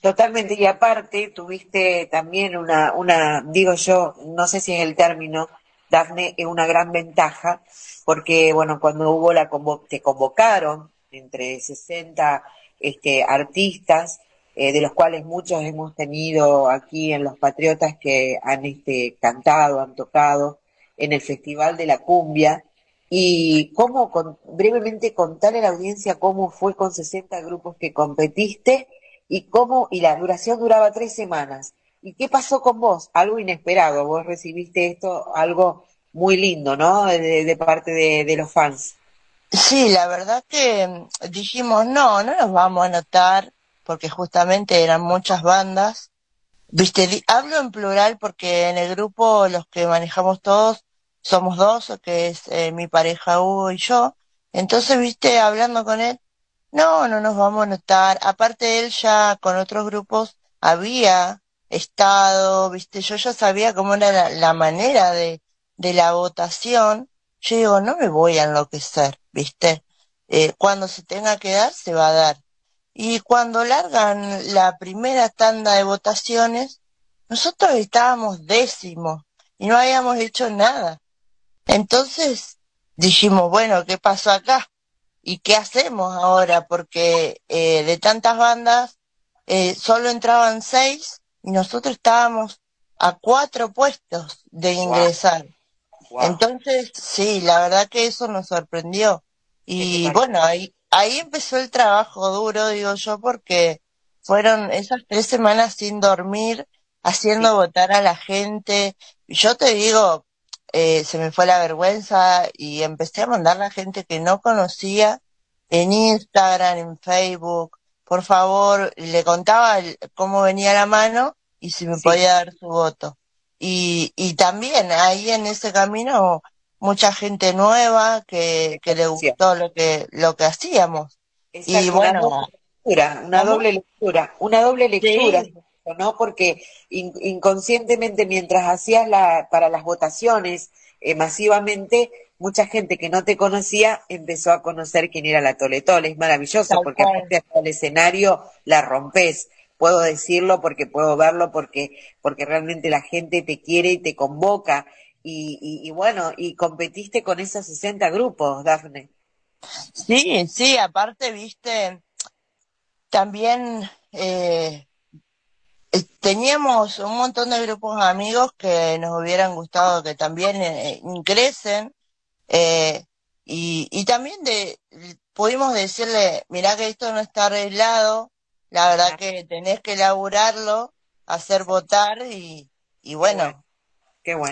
S7: Totalmente, y aparte tuviste también una, una, digo yo, no sé si en el término, Dafne, es una gran ventaja, porque bueno, cuando hubo la te convocaron entre 60 este, artistas, eh, de los cuales muchos hemos tenido aquí en Los Patriotas que han este, cantado, han tocado en el Festival de la Cumbia. Y cómo, con, brevemente contarle a la audiencia cómo fue con 60 grupos que competiste y cómo, y la duración duraba tres semanas. ¿Y qué pasó con vos? Algo inesperado. Vos recibiste esto, algo muy lindo, ¿no? De, parte de los fans.
S18: Sí, la verdad que mm, dijimos, no, no nos vamos a notar, porque justamente eran muchas bandas, viste, hablo en plural porque en el grupo los que manejamos todos somos dos, que es eh, mi pareja Hugo y yo. Entonces, viste, hablando con él, no, no nos vamos a notar. Aparte él ya con otros grupos había estado, viste, yo ya sabía cómo era la, manera de, de la votación. Yo digo, no me voy a enloquecer, viste. Eh, cuando se tenga que dar, se va a dar. Y cuando largan la primera tanda de votaciones, nosotros estábamos décimos y no habíamos hecho nada. Entonces dijimos, bueno, ¿qué pasó acá? ¿Y qué hacemos ahora? Porque eh, de tantas bandas eh, solo entraban seis y nosotros estábamos a cuatro puestos de ingresar. Entonces, sí, la verdad que eso nos sorprendió. Y bueno, ahí, ahí empezó el trabajo duro, digo yo, porque fueron esas tres semanas sin dormir, haciendo votar a la gente. Yo te digo, eh, se me fue la vergüenza y empecé a mandar a la gente que no conocía en Instagram, en Facebook. Por favor, le contaba cómo venía la mano y si me podía dar su voto. Y, y también ahí en ese camino mucha gente nueva que, que le gustó lo que, lo que hacíamos. y bueno.
S7: Una doble lectura, una doble lectura, ¿no? Porque inconscientemente mientras hacías la, para las votaciones eh, masivamente, mucha gente que no te conocía empezó a conocer quién era la Tole Tole. Es maravilloso porque aparte el escenario la rompes. Puedo decirlo porque puedo verlo porque, porque realmente la gente te quiere y te convoca y, bueno, y competiste con esos 60 grupos, Dafne.
S18: Sí, sí, aparte, viste, también eh, eh, teníamos un montón de grupos amigos que nos hubieran gustado que también eh, ingresen y, y también de, pudimos decirle, mirá que esto no está arreglado, la verdad que tenés que elaborarlo, hacer votar y, y bueno,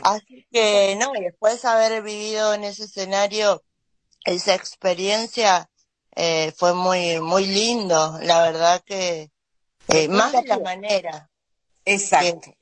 S18: Así que no, y después de haber vivido en ese escenario, esa experiencia eh, fue muy, muy lindo, la verdad que eh, más de la manera.
S7: Exacto.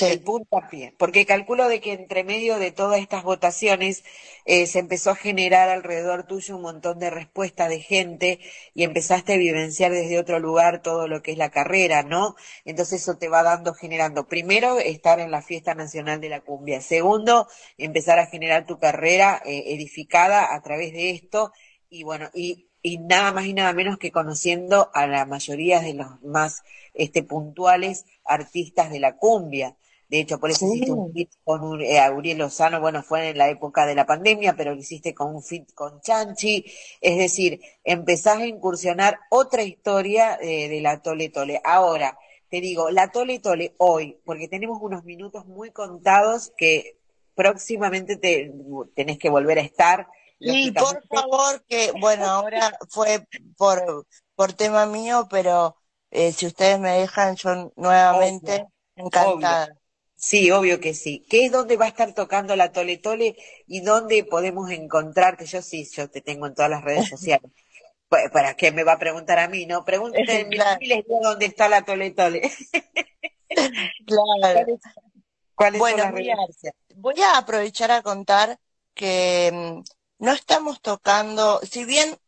S7: El punto a pie. Porque calculo de que entre medio de todas estas votaciones eh, se empezó a generar alrededor tuyo un montón de respuestas de gente y empezaste a vivenciar desde otro lugar todo lo que es la carrera, ¿no? Entonces eso te va dando, generando, primero, estar en la fiesta nacional de la cumbia. Segundo, empezar a generar tu carrera eh, edificada a través de esto y bueno, y y nada más y nada menos que conociendo a la mayoría de los más este, puntuales artistas de la cumbia. De hecho, por eso hiciste un fit con un, eh, Lozano, bueno, fue en la época de la pandemia, pero lo hiciste con un fit con Chanchi. Es decir, empezás a incursionar otra historia eh, de la Tole Tole. Ahora, te digo, la Tole Tole hoy, porque tenemos unos minutos muy contados que próximamente te, tenés que volver a estar
S18: y por favor, que, bueno, ahora fue por, por tema mío, pero eh, si ustedes me dejan, yo nuevamente encantada.
S7: Sí, obvio que sí. ¿Qué es donde va a estar tocando la Tole Tole y dónde podemos encontrarte? Yo sí, yo te tengo en todas las redes sociales. ¿Para qué me va a preguntar a mí? No, pregúntenme claro. les digo dónde está la Tole Tole.
S18: claro. ¿Cuáles bueno, son las voy a aprovechar a contar que mm, no estamos tocando, si bien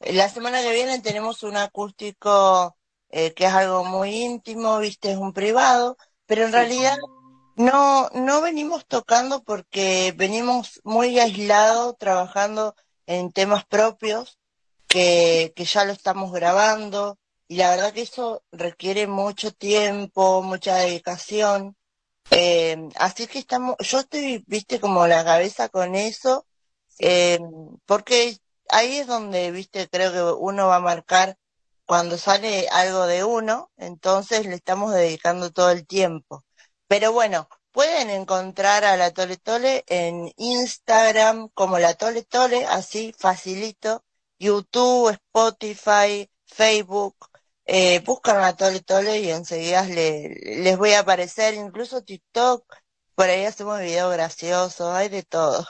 S18: la semana que viene tenemos un acústico eh, que es algo muy íntimo, viste, es un privado, pero en realidad no, no venimos tocando porque venimos muy aislados trabajando en temas propios que, que ya lo estamos grabando y la verdad que eso requiere mucho tiempo, mucha dedicación. Eh, así que estamos, yo estoy, viste, como la cabeza con eso eh, porque ahí es donde, viste, creo que uno va a marcar cuando sale algo de uno, entonces le estamos dedicando todo el tiempo. Pero bueno, pueden encontrar a la Tole Tole en Instagram como la Tole Tole, así facilito, YouTube, Spotify, Facebook, eh, buscan a Tole Tole y enseguida les voy a aparecer, incluso TikTok, por ahí hacemos videos graciosos, hay de todo.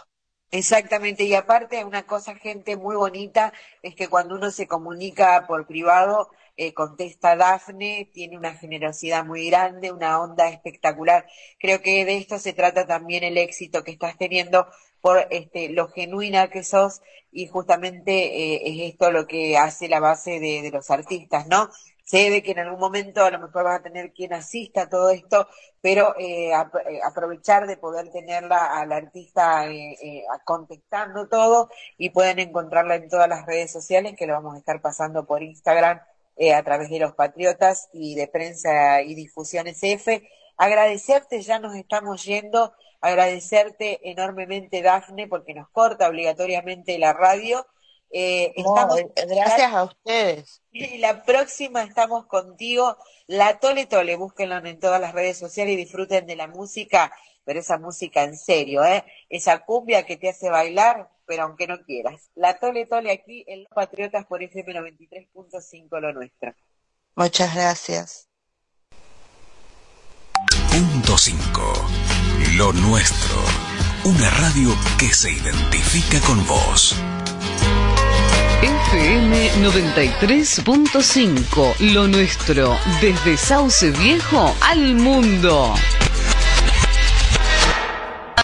S7: Exactamente, y aparte una cosa, gente muy bonita, es que cuando uno se comunica por privado, eh, contesta Dafne, tiene una generosidad muy grande, una onda espectacular. Creo que de esto se trata también el éxito que estás teniendo por este, lo genuina que sos y justamente eh, es esto lo que hace la base de, los artistas, ¿no? sé de que en algún momento a lo mejor vas a tener quien asista a todo esto, pero eh, eh, aprovechar de poder tenerla al artista eh, contestando todo y pueden encontrarla en todas las redes sociales que lo vamos a estar pasando por Instagram a través de los Patriotas y de Prensa y Difusión SF. Agradecerte, ya nos estamos yendo, agradecerte enormemente Dafne porque nos corta obligatoriamente la radio
S18: eh, estamos, eh, gracias a ustedes.
S7: Y la próxima estamos contigo, la Tole Tole, búsquenlo en todas las redes sociales y disfruten de la música, pero esa música en serio, ¿eh? Esa cumbia que te hace bailar, pero aunque no quieras. La Tole Tole aquí en Los Patriotas por FM 93.5, lo nuestro.
S18: Muchas gracias.
S4: Punto 5. Lo nuestro. Una radio que se identifica con vos.
S5: FM 93.5, lo nuestro, desde Sauce Viejo al mundo.